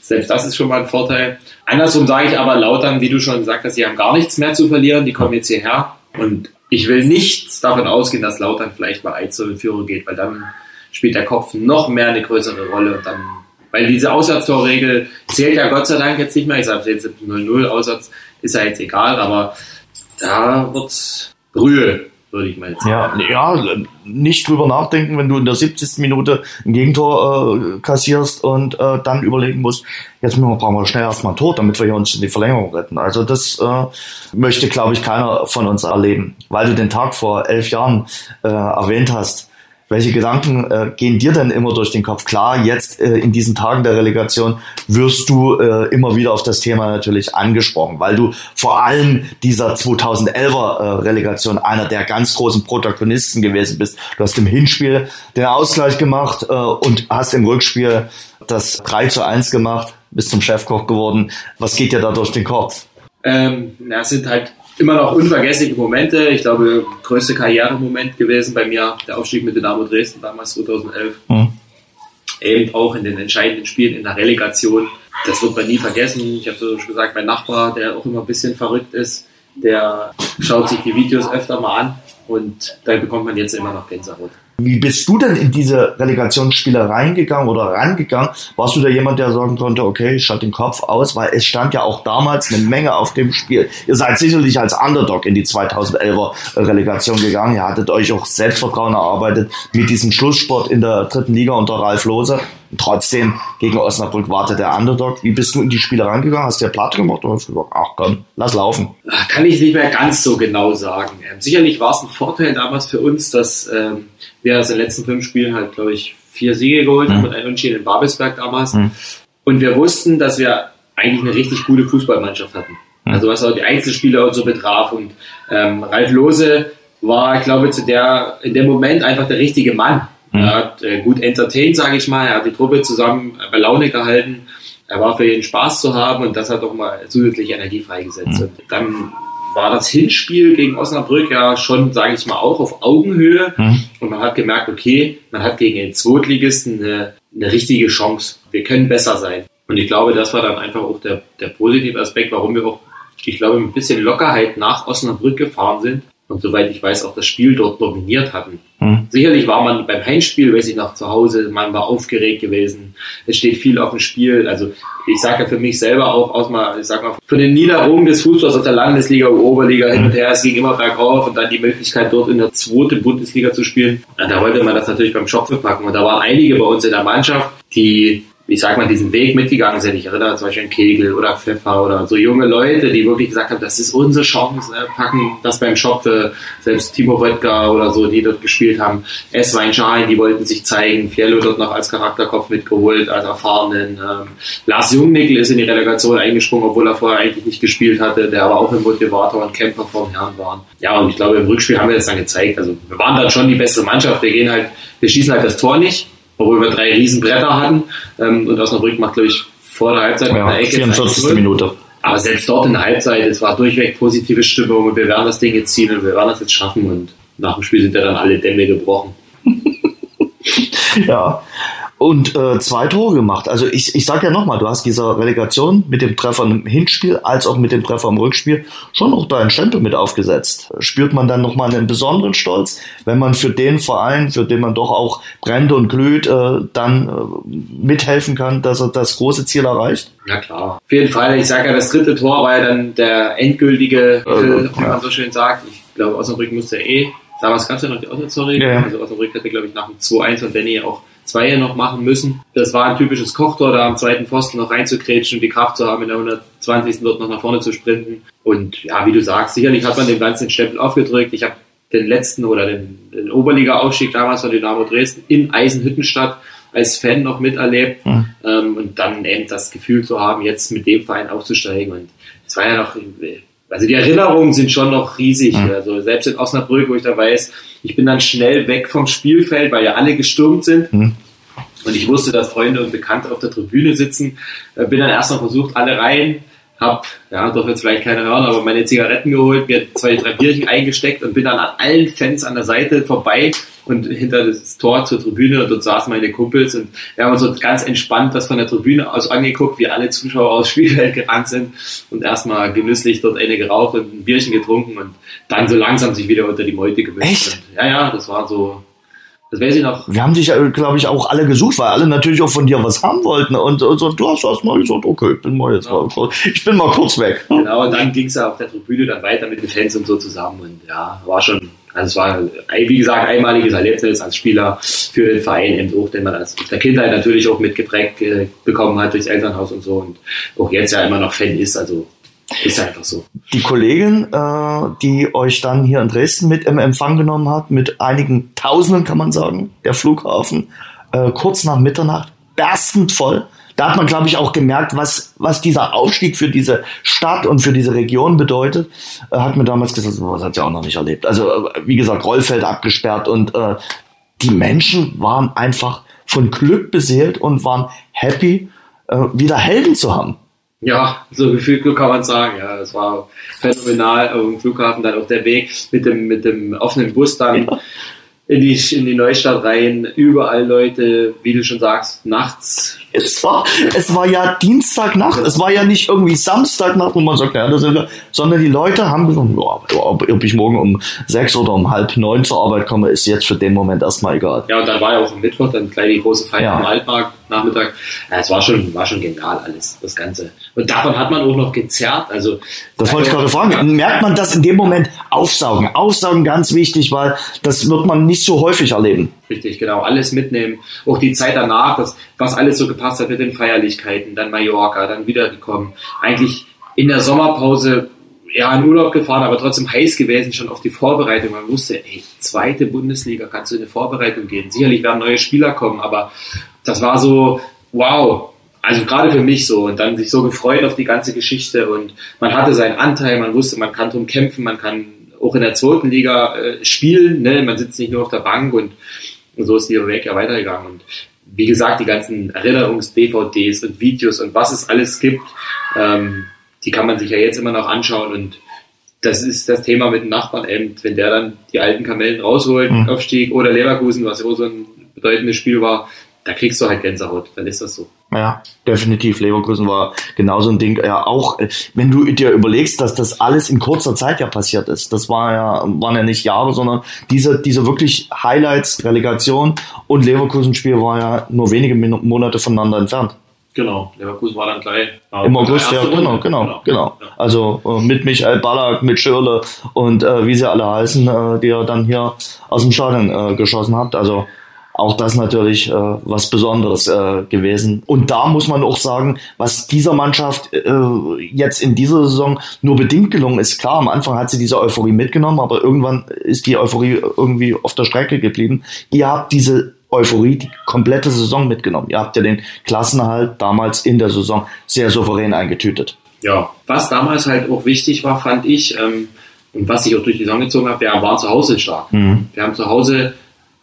Selbst das ist schon mal ein Vorteil. Andersrum sage ich aber Lautern, wie du schon gesagt hast, sie haben gar nichts mehr zu verlieren. Die kommen jetzt hierher und ich will nicht davon ausgehen, dass Lautern vielleicht mal 1 in Führung geht, weil dann spielt der Kopf noch mehr eine größere Rolle und dann, weil diese Auswärtstorregel zählt ja Gott sei Dank jetzt nicht mehr. Ich sage jetzt 0-0 Aussatz, ist ja jetzt egal, aber da wird's Brühe, würde ich mal jetzt sagen. Ja, ja, nicht drüber nachdenken, wenn du in der 70. Minute ein Gegentor äh, kassierst und äh, dann überlegen musst, jetzt müssen wir, brauchen wir schnell erstmal ein Tor, damit wir hier uns in die Verlängerung retten. Also das äh, möchte, glaube ich, keiner von uns erleben. Weil du den Tag vor elf Jahren äh, erwähnt hast, welche Gedanken äh, gehen dir denn immer durch den Kopf? Klar, jetzt äh, in diesen Tagen der Relegation wirst du äh, immer wieder auf das Thema natürlich angesprochen, weil du vor allem dieser 2011er äh, Relegation einer der ganz großen Protagonisten gewesen bist. Du hast im Hinspiel den Ausgleich gemacht äh, und hast im Rückspiel das 3 zu 1 gemacht, bist zum Chefkoch geworden. Was geht dir da durch den Kopf? Ähm, es sind halt immer noch unvergessliche Momente. Ich glaube, größte Karrieremoment gewesen bei mir, der Aufstieg mit Dynamo Dresden damals 2011. Hm. Eben auch in den entscheidenden Spielen in der Relegation. Das wird man nie vergessen. Ich habe so schon gesagt, mein Nachbar, der auch immer ein bisschen verrückt ist, der schaut sich die Videos öfter mal an und da bekommt man jetzt immer noch Gänsehaut. Wie bist du denn in diese Relegationsspiele reingegangen oder rangegangen? Warst du da jemand, der sagen konnte, okay, ich schalte den Kopf aus, weil es stand ja auch damals eine Menge auf dem Spiel. Ihr seid sicherlich als Underdog in die 2011er Relegation gegangen. Ihr hattet euch auch Selbstvertrauen erarbeitet mit diesem Schlusssport in der dritten Liga unter Ralf Lose. Trotzdem, gegen Osnabrück wartet der Underdog. Wie bist du in die Spiele rangegangen? Hast du dir platt gemacht oder hast du gesagt, ach komm, lass laufen? Kann ich nicht mehr ganz so genau sagen. Ähm, sicherlich war es ein Vorteil damals für uns, dass ähm, wir aus den letzten fünf Spielen halt, glaube ich, vier Siege geholt haben mhm. und einen Unentschieden in Babelsberg damals. Mhm. Und wir wussten, dass wir eigentlich eine richtig gute Fußballmannschaft hatten. Mhm. Also was auch die Einzelspieler und so betraf. Und ähm, Ralf Lose war, ich glaube, zu der, in dem Moment einfach der richtige Mann. Mhm. Er hat äh, gut entertained, sage ich mal. Er hat die Truppe zusammen bei Laune gehalten. Er war für jeden Spaß zu haben und das hat auch mal zusätzliche Energie freigesetzt. Mhm. Und dann war das Hinspiel gegen Osnabrück ja schon, sage ich mal, auch auf Augenhöhe. Mhm. Und man hat gemerkt, okay, man hat gegen den Zweitligisten eine, eine richtige Chance. Wir können besser sein. Und ich glaube, das war dann einfach auch der, der positive Aspekt, warum wir auch, ich glaube, mit ein bisschen Lockerheit nach Osnabrück gefahren sind und soweit ich weiß auch das Spiel dort dominiert hatten. Mhm. Sicherlich war man beim Heimspiel, weiß ich noch, zu Hause, man war aufgeregt gewesen. Es steht viel auf dem Spiel. Also ich sage ja für mich selber auch aus mal, ich sag mal, von den Niederungen des Fußballs aus der Landesliga, Oberliga hin und her, es ging immer bergauf und dann die Möglichkeit dort in der zweiten Bundesliga zu spielen. Da wollte man das natürlich beim Schopfe packen. Und da waren einige bei uns in der Mannschaft, die ich sag mal, diesen Weg mitgegangen sind. Ich erinnere zum Beispiel an Kegel oder Pfeffer oder so junge Leute, die wirklich gesagt haben, das ist unsere Chance, äh, packen das beim Shop für selbst Timo Röttger oder so, die dort gespielt haben. S-Wein Schein, die wollten sich zeigen. Fiello dort noch als Charakterkopf mitgeholt, als erfahrenen. Ähm, Lars Jungnickel ist in die Relegation eingesprungen, obwohl er vorher eigentlich nicht gespielt hatte, der aber auch ein Motivator und Camper vom Herrn waren. Ja, und ich glaube, im Rückspiel haben wir das dann gezeigt. Also wir waren dann schon die beste Mannschaft. Wir gehen halt, wir schießen halt das Tor nicht obwohl wir drei Riesenbretter hatten. Ähm, und Osnabrück macht, glaube ich, vor der Halbzeit ja, der Ecke. 44. Minute. Aber selbst dort in der Halbzeit, es war durchweg positive Stimmung und wir werden das Ding jetzt ziehen und wir werden das jetzt schaffen. Und nach dem Spiel sind ja dann alle Dämme gebrochen. [laughs] ja, und äh, zwei Tore gemacht. Also ich, ich sage ja nochmal, du hast dieser Relegation mit dem Treffer im Hinspiel als auch mit dem Treffer im Rückspiel schon noch deinen Stempel mit aufgesetzt. Spürt man dann nochmal einen besonderen Stolz, wenn man für den Verein, für den man doch auch brennt und glüht, äh, dann äh, mithelfen kann, dass er das große Ziel erreicht? Ja klar. Auf jeden Fall, ich sage ja, das dritte Tor war ja dann der endgültige, äh, wie man so schön sagt. Ich glaube, Osnabrück musste eh Damals gab es ja noch die Auswärtstorregel. Ja. Also Osnabrück hatte, glaube ich, nach dem 2-1 und Danny auch Zweier noch machen müssen. Das war ein typisches Kochtor, da am zweiten Pfosten noch reinzukrätschen die Kraft zu haben, in der 120. dort noch nach vorne zu sprinten. Und ja, wie du sagst, sicherlich hat man dem Ganzen den Stempel aufgedrückt. Ich habe den letzten oder den, den Oberliga-Aufstieg damals von Dynamo Dresden in Eisenhüttenstadt als Fan noch miterlebt mhm. ähm, und dann eben das Gefühl zu haben, jetzt mit dem Verein aufzusteigen. Und es war ja noch also die Erinnerungen sind schon noch riesig. Mhm. Also selbst in Osnabrück, wo ich da weiß, ich bin dann schnell weg vom Spielfeld, weil ja alle gestürmt sind. Mhm. Und ich wusste, dass Freunde und Bekannte auf der Tribüne sitzen. Äh, bin dann erst noch versucht, alle rein, hab, ja, darf jetzt vielleicht keiner hören, aber meine Zigaretten geholt, mir zwei, drei Bierchen eingesteckt und bin dann an allen Fans an der Seite vorbei und hinter das Tor zur Tribüne und dort saßen meine Kumpels und wir haben uns so ganz entspannt das von der Tribüne aus angeguckt, wie alle Zuschauer aus [laughs] Spielfeld gerannt sind und erstmal genüsslich dort eine geraucht und ein Bierchen getrunken und dann so langsam sich wieder unter die Meute gemischt. Echt? Ja, ja, das war so, das weiß ich noch. Wir haben dich, äh, glaube ich, auch alle gesucht, weil alle natürlich auch von dir was haben wollten. Und, und, und du hast erst mal gesagt, okay, ich bin mal jetzt ja. mal, ich bin mal kurz weg. Genau, und dann ging es ja auf der Tribüne dann weiter mit den Fans und so zusammen. Und ja, war schon, also es war, wie gesagt, einmaliges Erlebnis als Spieler für den Verein eben auch, den man als der Kindheit natürlich auch mitgeprägt äh, bekommen hat durchs Elternhaus und so und auch jetzt ja immer noch Fan ist. Also ist einfach so. Die Kollegin, äh, die euch dann hier in Dresden mit im Empfang genommen hat, mit einigen Tausenden, kann man sagen, der Flughafen, äh, kurz nach Mitternacht, berstend voll. Da hat man, glaube ich, auch gemerkt, was, was dieser Aufstieg für diese Stadt und für diese Region bedeutet. Äh, hat mir damals gesagt, das hat sie auch noch nicht erlebt. Also, äh, wie gesagt, Rollfeld abgesperrt und äh, die Menschen waren einfach von Glück beseelt und waren happy, äh, wieder Helden zu haben. Ja, so gefühlt kann man sagen. Ja, es war phänomenal am Flughafen dann auch der Weg mit dem mit dem offenen Bus dann ja. in die in die Neustadt rein. Überall Leute, wie du schon sagst, nachts es war, es war ja Dienstagnacht, es war ja nicht irgendwie Samstagnacht, wo man sagt, ja, das ist, sondern die Leute haben gesagt, ja, ob ich morgen um sechs oder um halb neun zur Arbeit komme, ist jetzt für den Moment erstmal egal. Ja, und dann war ja auch am Mittwoch dann gleich die große Feier ja. im Altmarkt, Nachmittag. Ja, es war schon, war schon genial alles, das Ganze. Und davon hat man auch noch gezerrt, also. Das wollte ich gerade fragen. Merkt man das in dem Moment aufsaugen? Aufsaugen ganz wichtig, weil das wird man nicht so häufig erleben. Richtig, genau. Alles mitnehmen. Auch die Zeit danach, das, was alles so gepasst hat mit den Feierlichkeiten, dann Mallorca, dann wiedergekommen. Eigentlich in der Sommerpause ja, in Urlaub gefahren, aber trotzdem heiß gewesen schon auf die Vorbereitung. Man wusste, ey, zweite Bundesliga, kannst du in eine Vorbereitung gehen. Sicherlich werden neue Spieler kommen, aber das war so, wow. Also gerade für mich so und dann sich so gefreut auf die ganze Geschichte und man hatte seinen Anteil, man wusste, man kann drum kämpfen, man kann auch in der zweiten Liga äh, spielen, ne? man sitzt nicht nur auf der Bank und, und so ist die Weg ja weitergegangen und wie gesagt, die ganzen Erinnerungs-DVDs und Videos und was es alles gibt, ähm, die kann man sich ja jetzt immer noch anschauen und das ist das Thema mit dem Nachbarn eben, wenn der dann die alten Kamellen rausholt, mhm. Aufstieg oder Leverkusen, was ja auch so ein bedeutendes Spiel war, da kriegst du halt Gänsehaut, dann ist das so. Ja, definitiv. Leverkusen war genauso ein Ding. Ja, auch äh, wenn du dir überlegst, dass das alles in kurzer Zeit ja passiert ist. Das war ja, waren ja nicht Jahre, sondern diese, diese wirklich Highlights, Relegation und Leverkusen-Spiel war ja nur wenige Monate voneinander entfernt. Genau, Leverkusen war dann gleich. Im August, ja, genau, genau, genau, genau. Also äh, mit Michael Ballack, mit Schirle und äh, wie sie alle heißen, die er dann hier aus dem Stadion geschossen hat. Also auch das natürlich äh, was Besonderes äh, gewesen. Und da muss man auch sagen, was dieser Mannschaft äh, jetzt in dieser Saison nur bedingt gelungen ist. Klar, am Anfang hat sie diese Euphorie mitgenommen, aber irgendwann ist die Euphorie irgendwie auf der Strecke geblieben. Ihr habt diese Euphorie die komplette Saison mitgenommen. Ihr habt ja den Klassenerhalt damals in der Saison sehr souverän eingetütet. Ja, was damals halt auch wichtig war, fand ich, ähm, und was ich auch durch die Saison gezogen habe, wir waren zu Hause stark. Mhm. Wir haben zu Hause,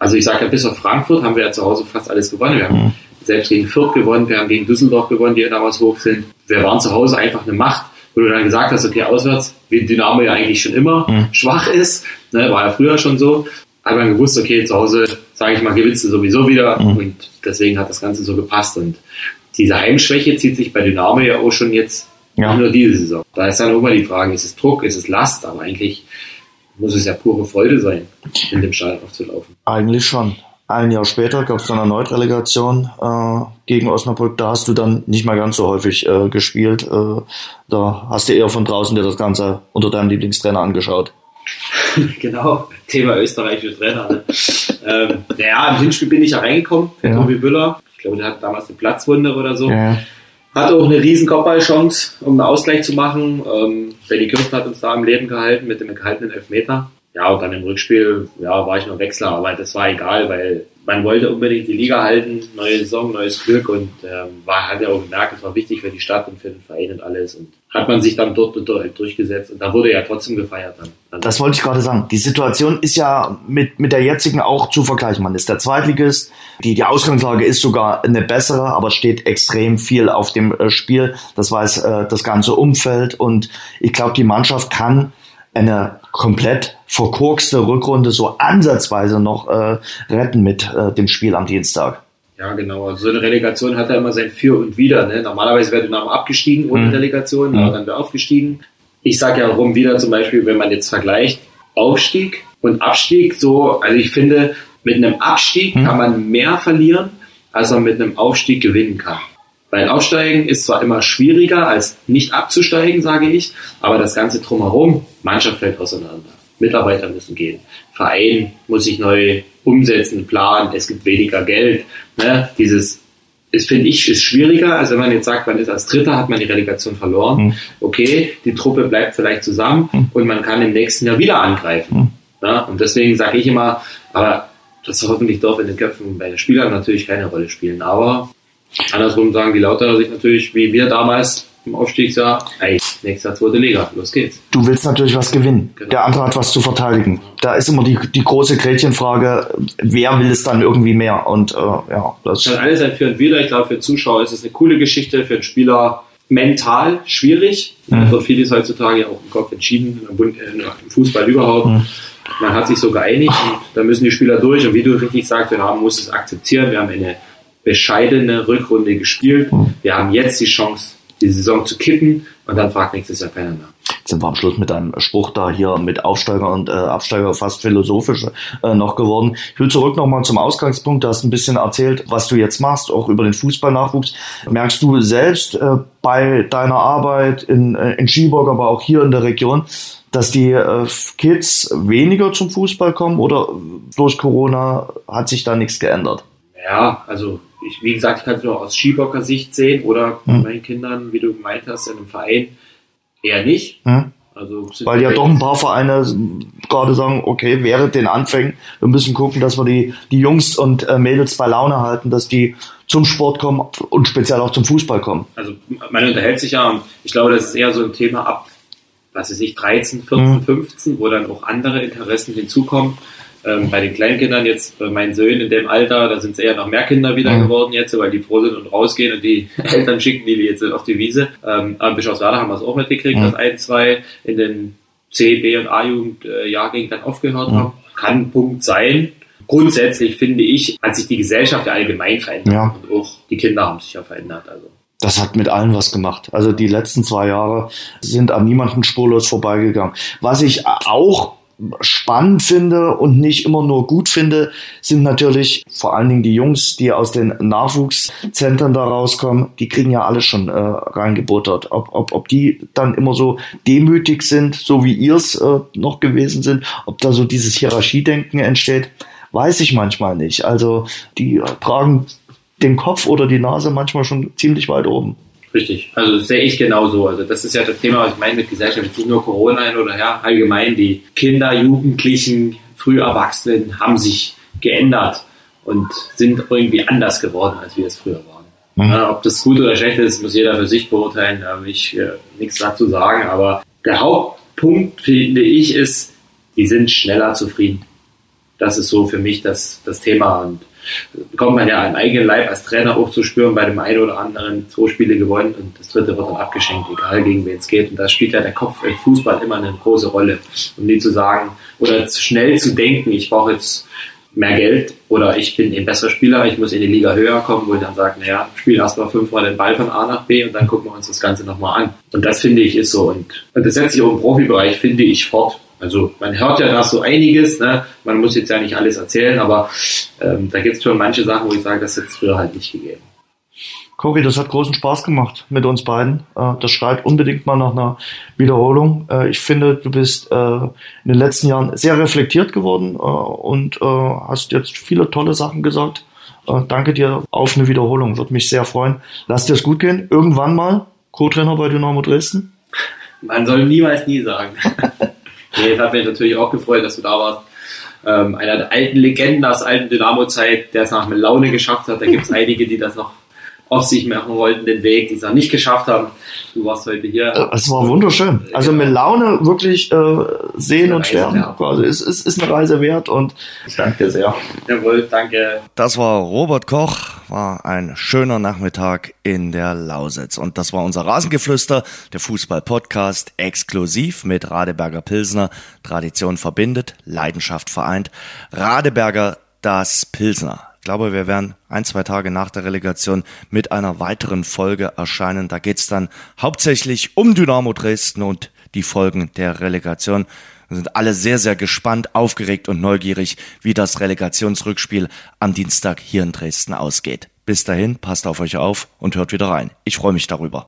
also ich sage ja, bis auf Frankfurt haben wir ja zu Hause fast alles gewonnen. Wir haben mhm. selbst gegen Fürth gewonnen, wir haben gegen Düsseldorf gewonnen, die ja damals hoch sind. Wir waren zu Hause einfach eine Macht, wo du dann gesagt hast, okay, auswärts, wie Dynamo ja eigentlich schon immer mhm. schwach ist, ne, war ja früher schon so, hat man gewusst, okay, zu Hause sage ich mal, gewinnst du sowieso wieder. Mhm. Und deswegen hat das Ganze so gepasst. Und diese Heimschwäche zieht sich bei Dynamo ja auch schon jetzt ja. nur diese Saison. Da ist dann auch immer die Frage, ist es Druck, ist es Last? Aber eigentlich muss es ja pure Freude sein, in dem Stadion aufzulaufen. Eigentlich schon. Ein Jahr später gab es dann erneut Relegation äh, gegen Osnabrück. Da hast du dann nicht mehr ganz so häufig äh, gespielt. Äh, da hast du eher von draußen dir das Ganze unter deinem Lieblingstrainer angeschaut. [laughs] genau, Thema österreichische Trainer. Ne? [laughs] ähm, naja, im Hinspiel bin ich ja reingekommen, ja. Tobi Büller. Ich glaube, der hat damals eine Platzwunde oder so. Ja. Hatte auch eine riesen Kopfballchance, um einen Ausgleich zu machen. Ähm, Benny Kürsten hat uns da im Leben gehalten mit dem gehaltenen Elfmeter. Ja, und dann im Rückspiel ja, war ich noch Wechsler, aber das war egal, weil man wollte unbedingt die Liga halten, neue Saison, neues Glück und ähm, war, hat ja auch gemerkt, es war wichtig für die Stadt und für den Verein und alles. Und hat man sich dann dort, dort durchgesetzt und da wurde ja trotzdem gefeiert dann. Also das wollte ich gerade sagen. Die Situation ist ja mit, mit der jetzigen auch zu vergleichen. Man ist der Zweitligist, die, die Ausgangslage ist sogar eine bessere, aber steht extrem viel auf dem äh, Spiel. Das weiß äh, das ganze Umfeld und ich glaube, die Mannschaft kann eine komplett verkorkste Rückrunde so ansatzweise noch äh, retten mit äh, dem Spiel am Dienstag. Ja, genau. Also so eine Relegation hat ja immer sein Für und Wider. Ne? Normalerweise wäre Dynamo abgestiegen ohne mhm. Relegation, mhm. aber dann wäre aufgestiegen. Ich sage ja rum wieder zum Beispiel, wenn man jetzt vergleicht Aufstieg und Abstieg, so, also ich finde, mit einem Abstieg mhm. kann man mehr verlieren, als man mit einem Aufstieg gewinnen kann. Weil Aufsteigen ist zwar immer schwieriger als nicht abzusteigen, sage ich, aber das Ganze drumherum, Mannschaft fällt auseinander. Mitarbeiter müssen gehen. Verein muss sich neu umsetzen, planen, es gibt weniger Geld. Ne? Dieses ist, finde ich, ist schwieriger, als wenn man jetzt sagt, man ist als Dritter, hat man die Relegation verloren. Mhm. Okay, die Truppe bleibt vielleicht zusammen mhm. und man kann im nächsten Jahr wieder angreifen. Mhm. Ja? Und deswegen sage ich immer, aber das hoffentlich darf in den Köpfen bei den Spielern natürlich keine Rolle spielen. Aber Andersrum sagen die Lauterer sich natürlich, wie wir damals im Aufstiegsjahr, ey, nächstes Jahr zweite Liga, los geht's. Du willst natürlich was gewinnen. Genau. Der andere hat was zu verteidigen. Da ist immer die, die große Gretchenfrage, wer will es dann irgendwie mehr? Und äh, ja, das kann alles ein Für und Wider. Ich glaube, für Zuschauer ist es eine coole Geschichte, für einen Spieler mental schwierig. Mhm. wird vieles heutzutage ja auch im Kopf entschieden, äh, im Fußball überhaupt. Mhm. Man hat sich so geeinigt und da müssen die Spieler durch. Und wie du richtig sagst, wir haben, muss es akzeptieren. Wir haben eine bescheidene Rückrunde gespielt. Wir haben jetzt die Chance, die Saison zu kippen und dann fragt nächstes Jahr keiner mehr. Jetzt sind wir am Schluss mit einem Spruch da hier mit Aufsteiger und äh, Absteiger fast philosophisch äh, noch geworden. Ich will zurück nochmal zum Ausgangspunkt. Du hast ein bisschen erzählt, was du jetzt machst, auch über den Fußballnachwuchs. Merkst du selbst äh, bei deiner Arbeit in, äh, in Skiburg, aber auch hier in der Region, dass die äh, Kids weniger zum Fußball kommen oder durch Corona hat sich da nichts geändert? Ja, also ich, wie gesagt, ich kann es nur aus Skibocker Sicht sehen oder Hm. bei meinen Kindern, wie du gemeint hast, in einem Verein eher nicht. Hm? Also Weil ja doch ein paar Vereine gerade sagen, okay, während den Anfängen, wir müssen gucken, dass wir die, die Jungs und äh, Mädels bei Laune halten, dass die zum Sport kommen und speziell auch zum Fußball kommen. also man unterhält sich ja und ich glaube, das ist eher so ein Thema ab, was weiß ich, 13, 14, Mhm. 15, wo dann auch andere Interessen hinzukommen. Ähm, bei den Kleinkindern jetzt, bei meinen Söhnen in dem Alter, da sind es eher noch mehr Kinder wieder Mhm. geworden jetzt, weil die froh sind und rausgehen und die [laughs] Eltern schicken die jetzt auf die Wiese. Ähm, aber in Bischofswerda haben wir es auch mitgekriegt, Mhm. dass ein, zwei in den C, B und A-Jugend-Jahrgängen dann aufgehört Mhm. haben. Kann ein Punkt sein. Grundsätzlich finde ich, hat sich die Gesellschaft ja allgemein verändert Ja. und auch die Kinder haben sich ja verändert. Also Das hat mit allen was gemacht. Also die letzten zwei Jahre sind an niemanden spurlos vorbeigegangen. Was ich auch spannend finde und nicht immer nur gut finde, sind natürlich vor allen Dingen die Jungs, die aus den Nachwuchszentren da rauskommen. Die kriegen ja alles schon äh, reingebuttert. Ob, ob, ob die dann immer so demütig sind, so wie ihr es äh, noch gewesen sind, ob da so dieses Hierarchiedenken entsteht, weiß ich manchmal nicht. Also die äh, tragen den Kopf oder die Nase manchmal schon ziemlich weit oben. Richtig, also das sehe ich genauso. Also das ist ja das Thema, was ich meine mit Gesellschaft, jetzt nicht nur Corona hin oder her, allgemein die Kinder, Jugendlichen, früh Erwachsenen haben sich geändert und sind irgendwie anders geworden, als wir es früher waren. Mhm. Ja, ob das gut oder schlecht ist, muss jeder für sich beurteilen, da will ich äh, nichts dazu sagen, aber der Hauptpunkt, finde ich, ist, die sind schneller zufrieden. Das ist so für mich das, das Thema und bekommt man ja im eigenen Leib als Trainer auch zu spüren, bei dem einen oder anderen zwei Spiele gewonnen und das dritte wird dann abgeschenkt, egal gegen wen es geht. Und da spielt ja der Kopf im Fußball immer eine große Rolle. Um nie zu sagen oder schnell zu denken, ich brauche jetzt mehr Geld oder ich bin ein besserer Spieler, ich muss in die Liga höher kommen, wo ich dann sage, naja, spielen erstmal fünfmal den Ball von A nach B und dann gucken wir uns das Ganze nochmal an. Und das finde ich ist so. Und, und das setzt sich auch im Profibereich, finde ich, fort. Also man hört ja da so einiges, ne? man muss jetzt ja nicht alles erzählen, aber ähm, da gibt es schon manche Sachen, wo ich sage, das hätte es früher halt nicht gegeben. Cory, das hat großen Spaß gemacht mit uns beiden. Äh, Das schreit unbedingt mal nach einer Wiederholung. Äh, Ich finde, du bist äh, in den letzten Jahren sehr reflektiert geworden und hast jetzt viele tolle Sachen gesagt. Danke dir auf eine Wiederholung. Würde mich sehr freuen. Lass dir es gut gehen. Irgendwann mal Co-Trainer bei Dynamo Dresden. Man soll niemals nie sagen. [laughs] nee, es hat mich natürlich auch gefreut, dass du da warst. Ähm, einer der alten Legenden aus alten Dynamo-Zeit, der es nach Laune geschafft hat. Da gibt es [laughs] einige, die das noch auf sich machen wollten, den Weg, die es noch nicht geschafft haben. Du warst heute hier. Äh, Es war wunderschön. Also mit Laune wirklich äh, sehen und sterben. wert. Quasi. Es ist, ist eine Reise wert und ich danke dir sehr. Jawohl, danke. Das war Robert Koch, war ein schöner Nachmittag in der Lausitz. Und das war unser Rasengeflüster, der Fußball-Podcast, exklusiv mit Radeberger Pilsner. Tradition verbindet, Leidenschaft vereint. Radeberger, das Pilsner. Ich glaube, wir werden ein, zwei Tage nach der Relegation mit einer weiteren Folge erscheinen. Da geht's dann hauptsächlich um Dynamo Dresden und die Folgen der Relegation. Wir sind alle sehr, sehr gespannt, aufgeregt und neugierig, wie das Relegationsrückspiel am Dienstag hier in Dresden ausgeht. Bis dahin, passt auf euch auf und hört wieder rein. Ich freue mich darüber.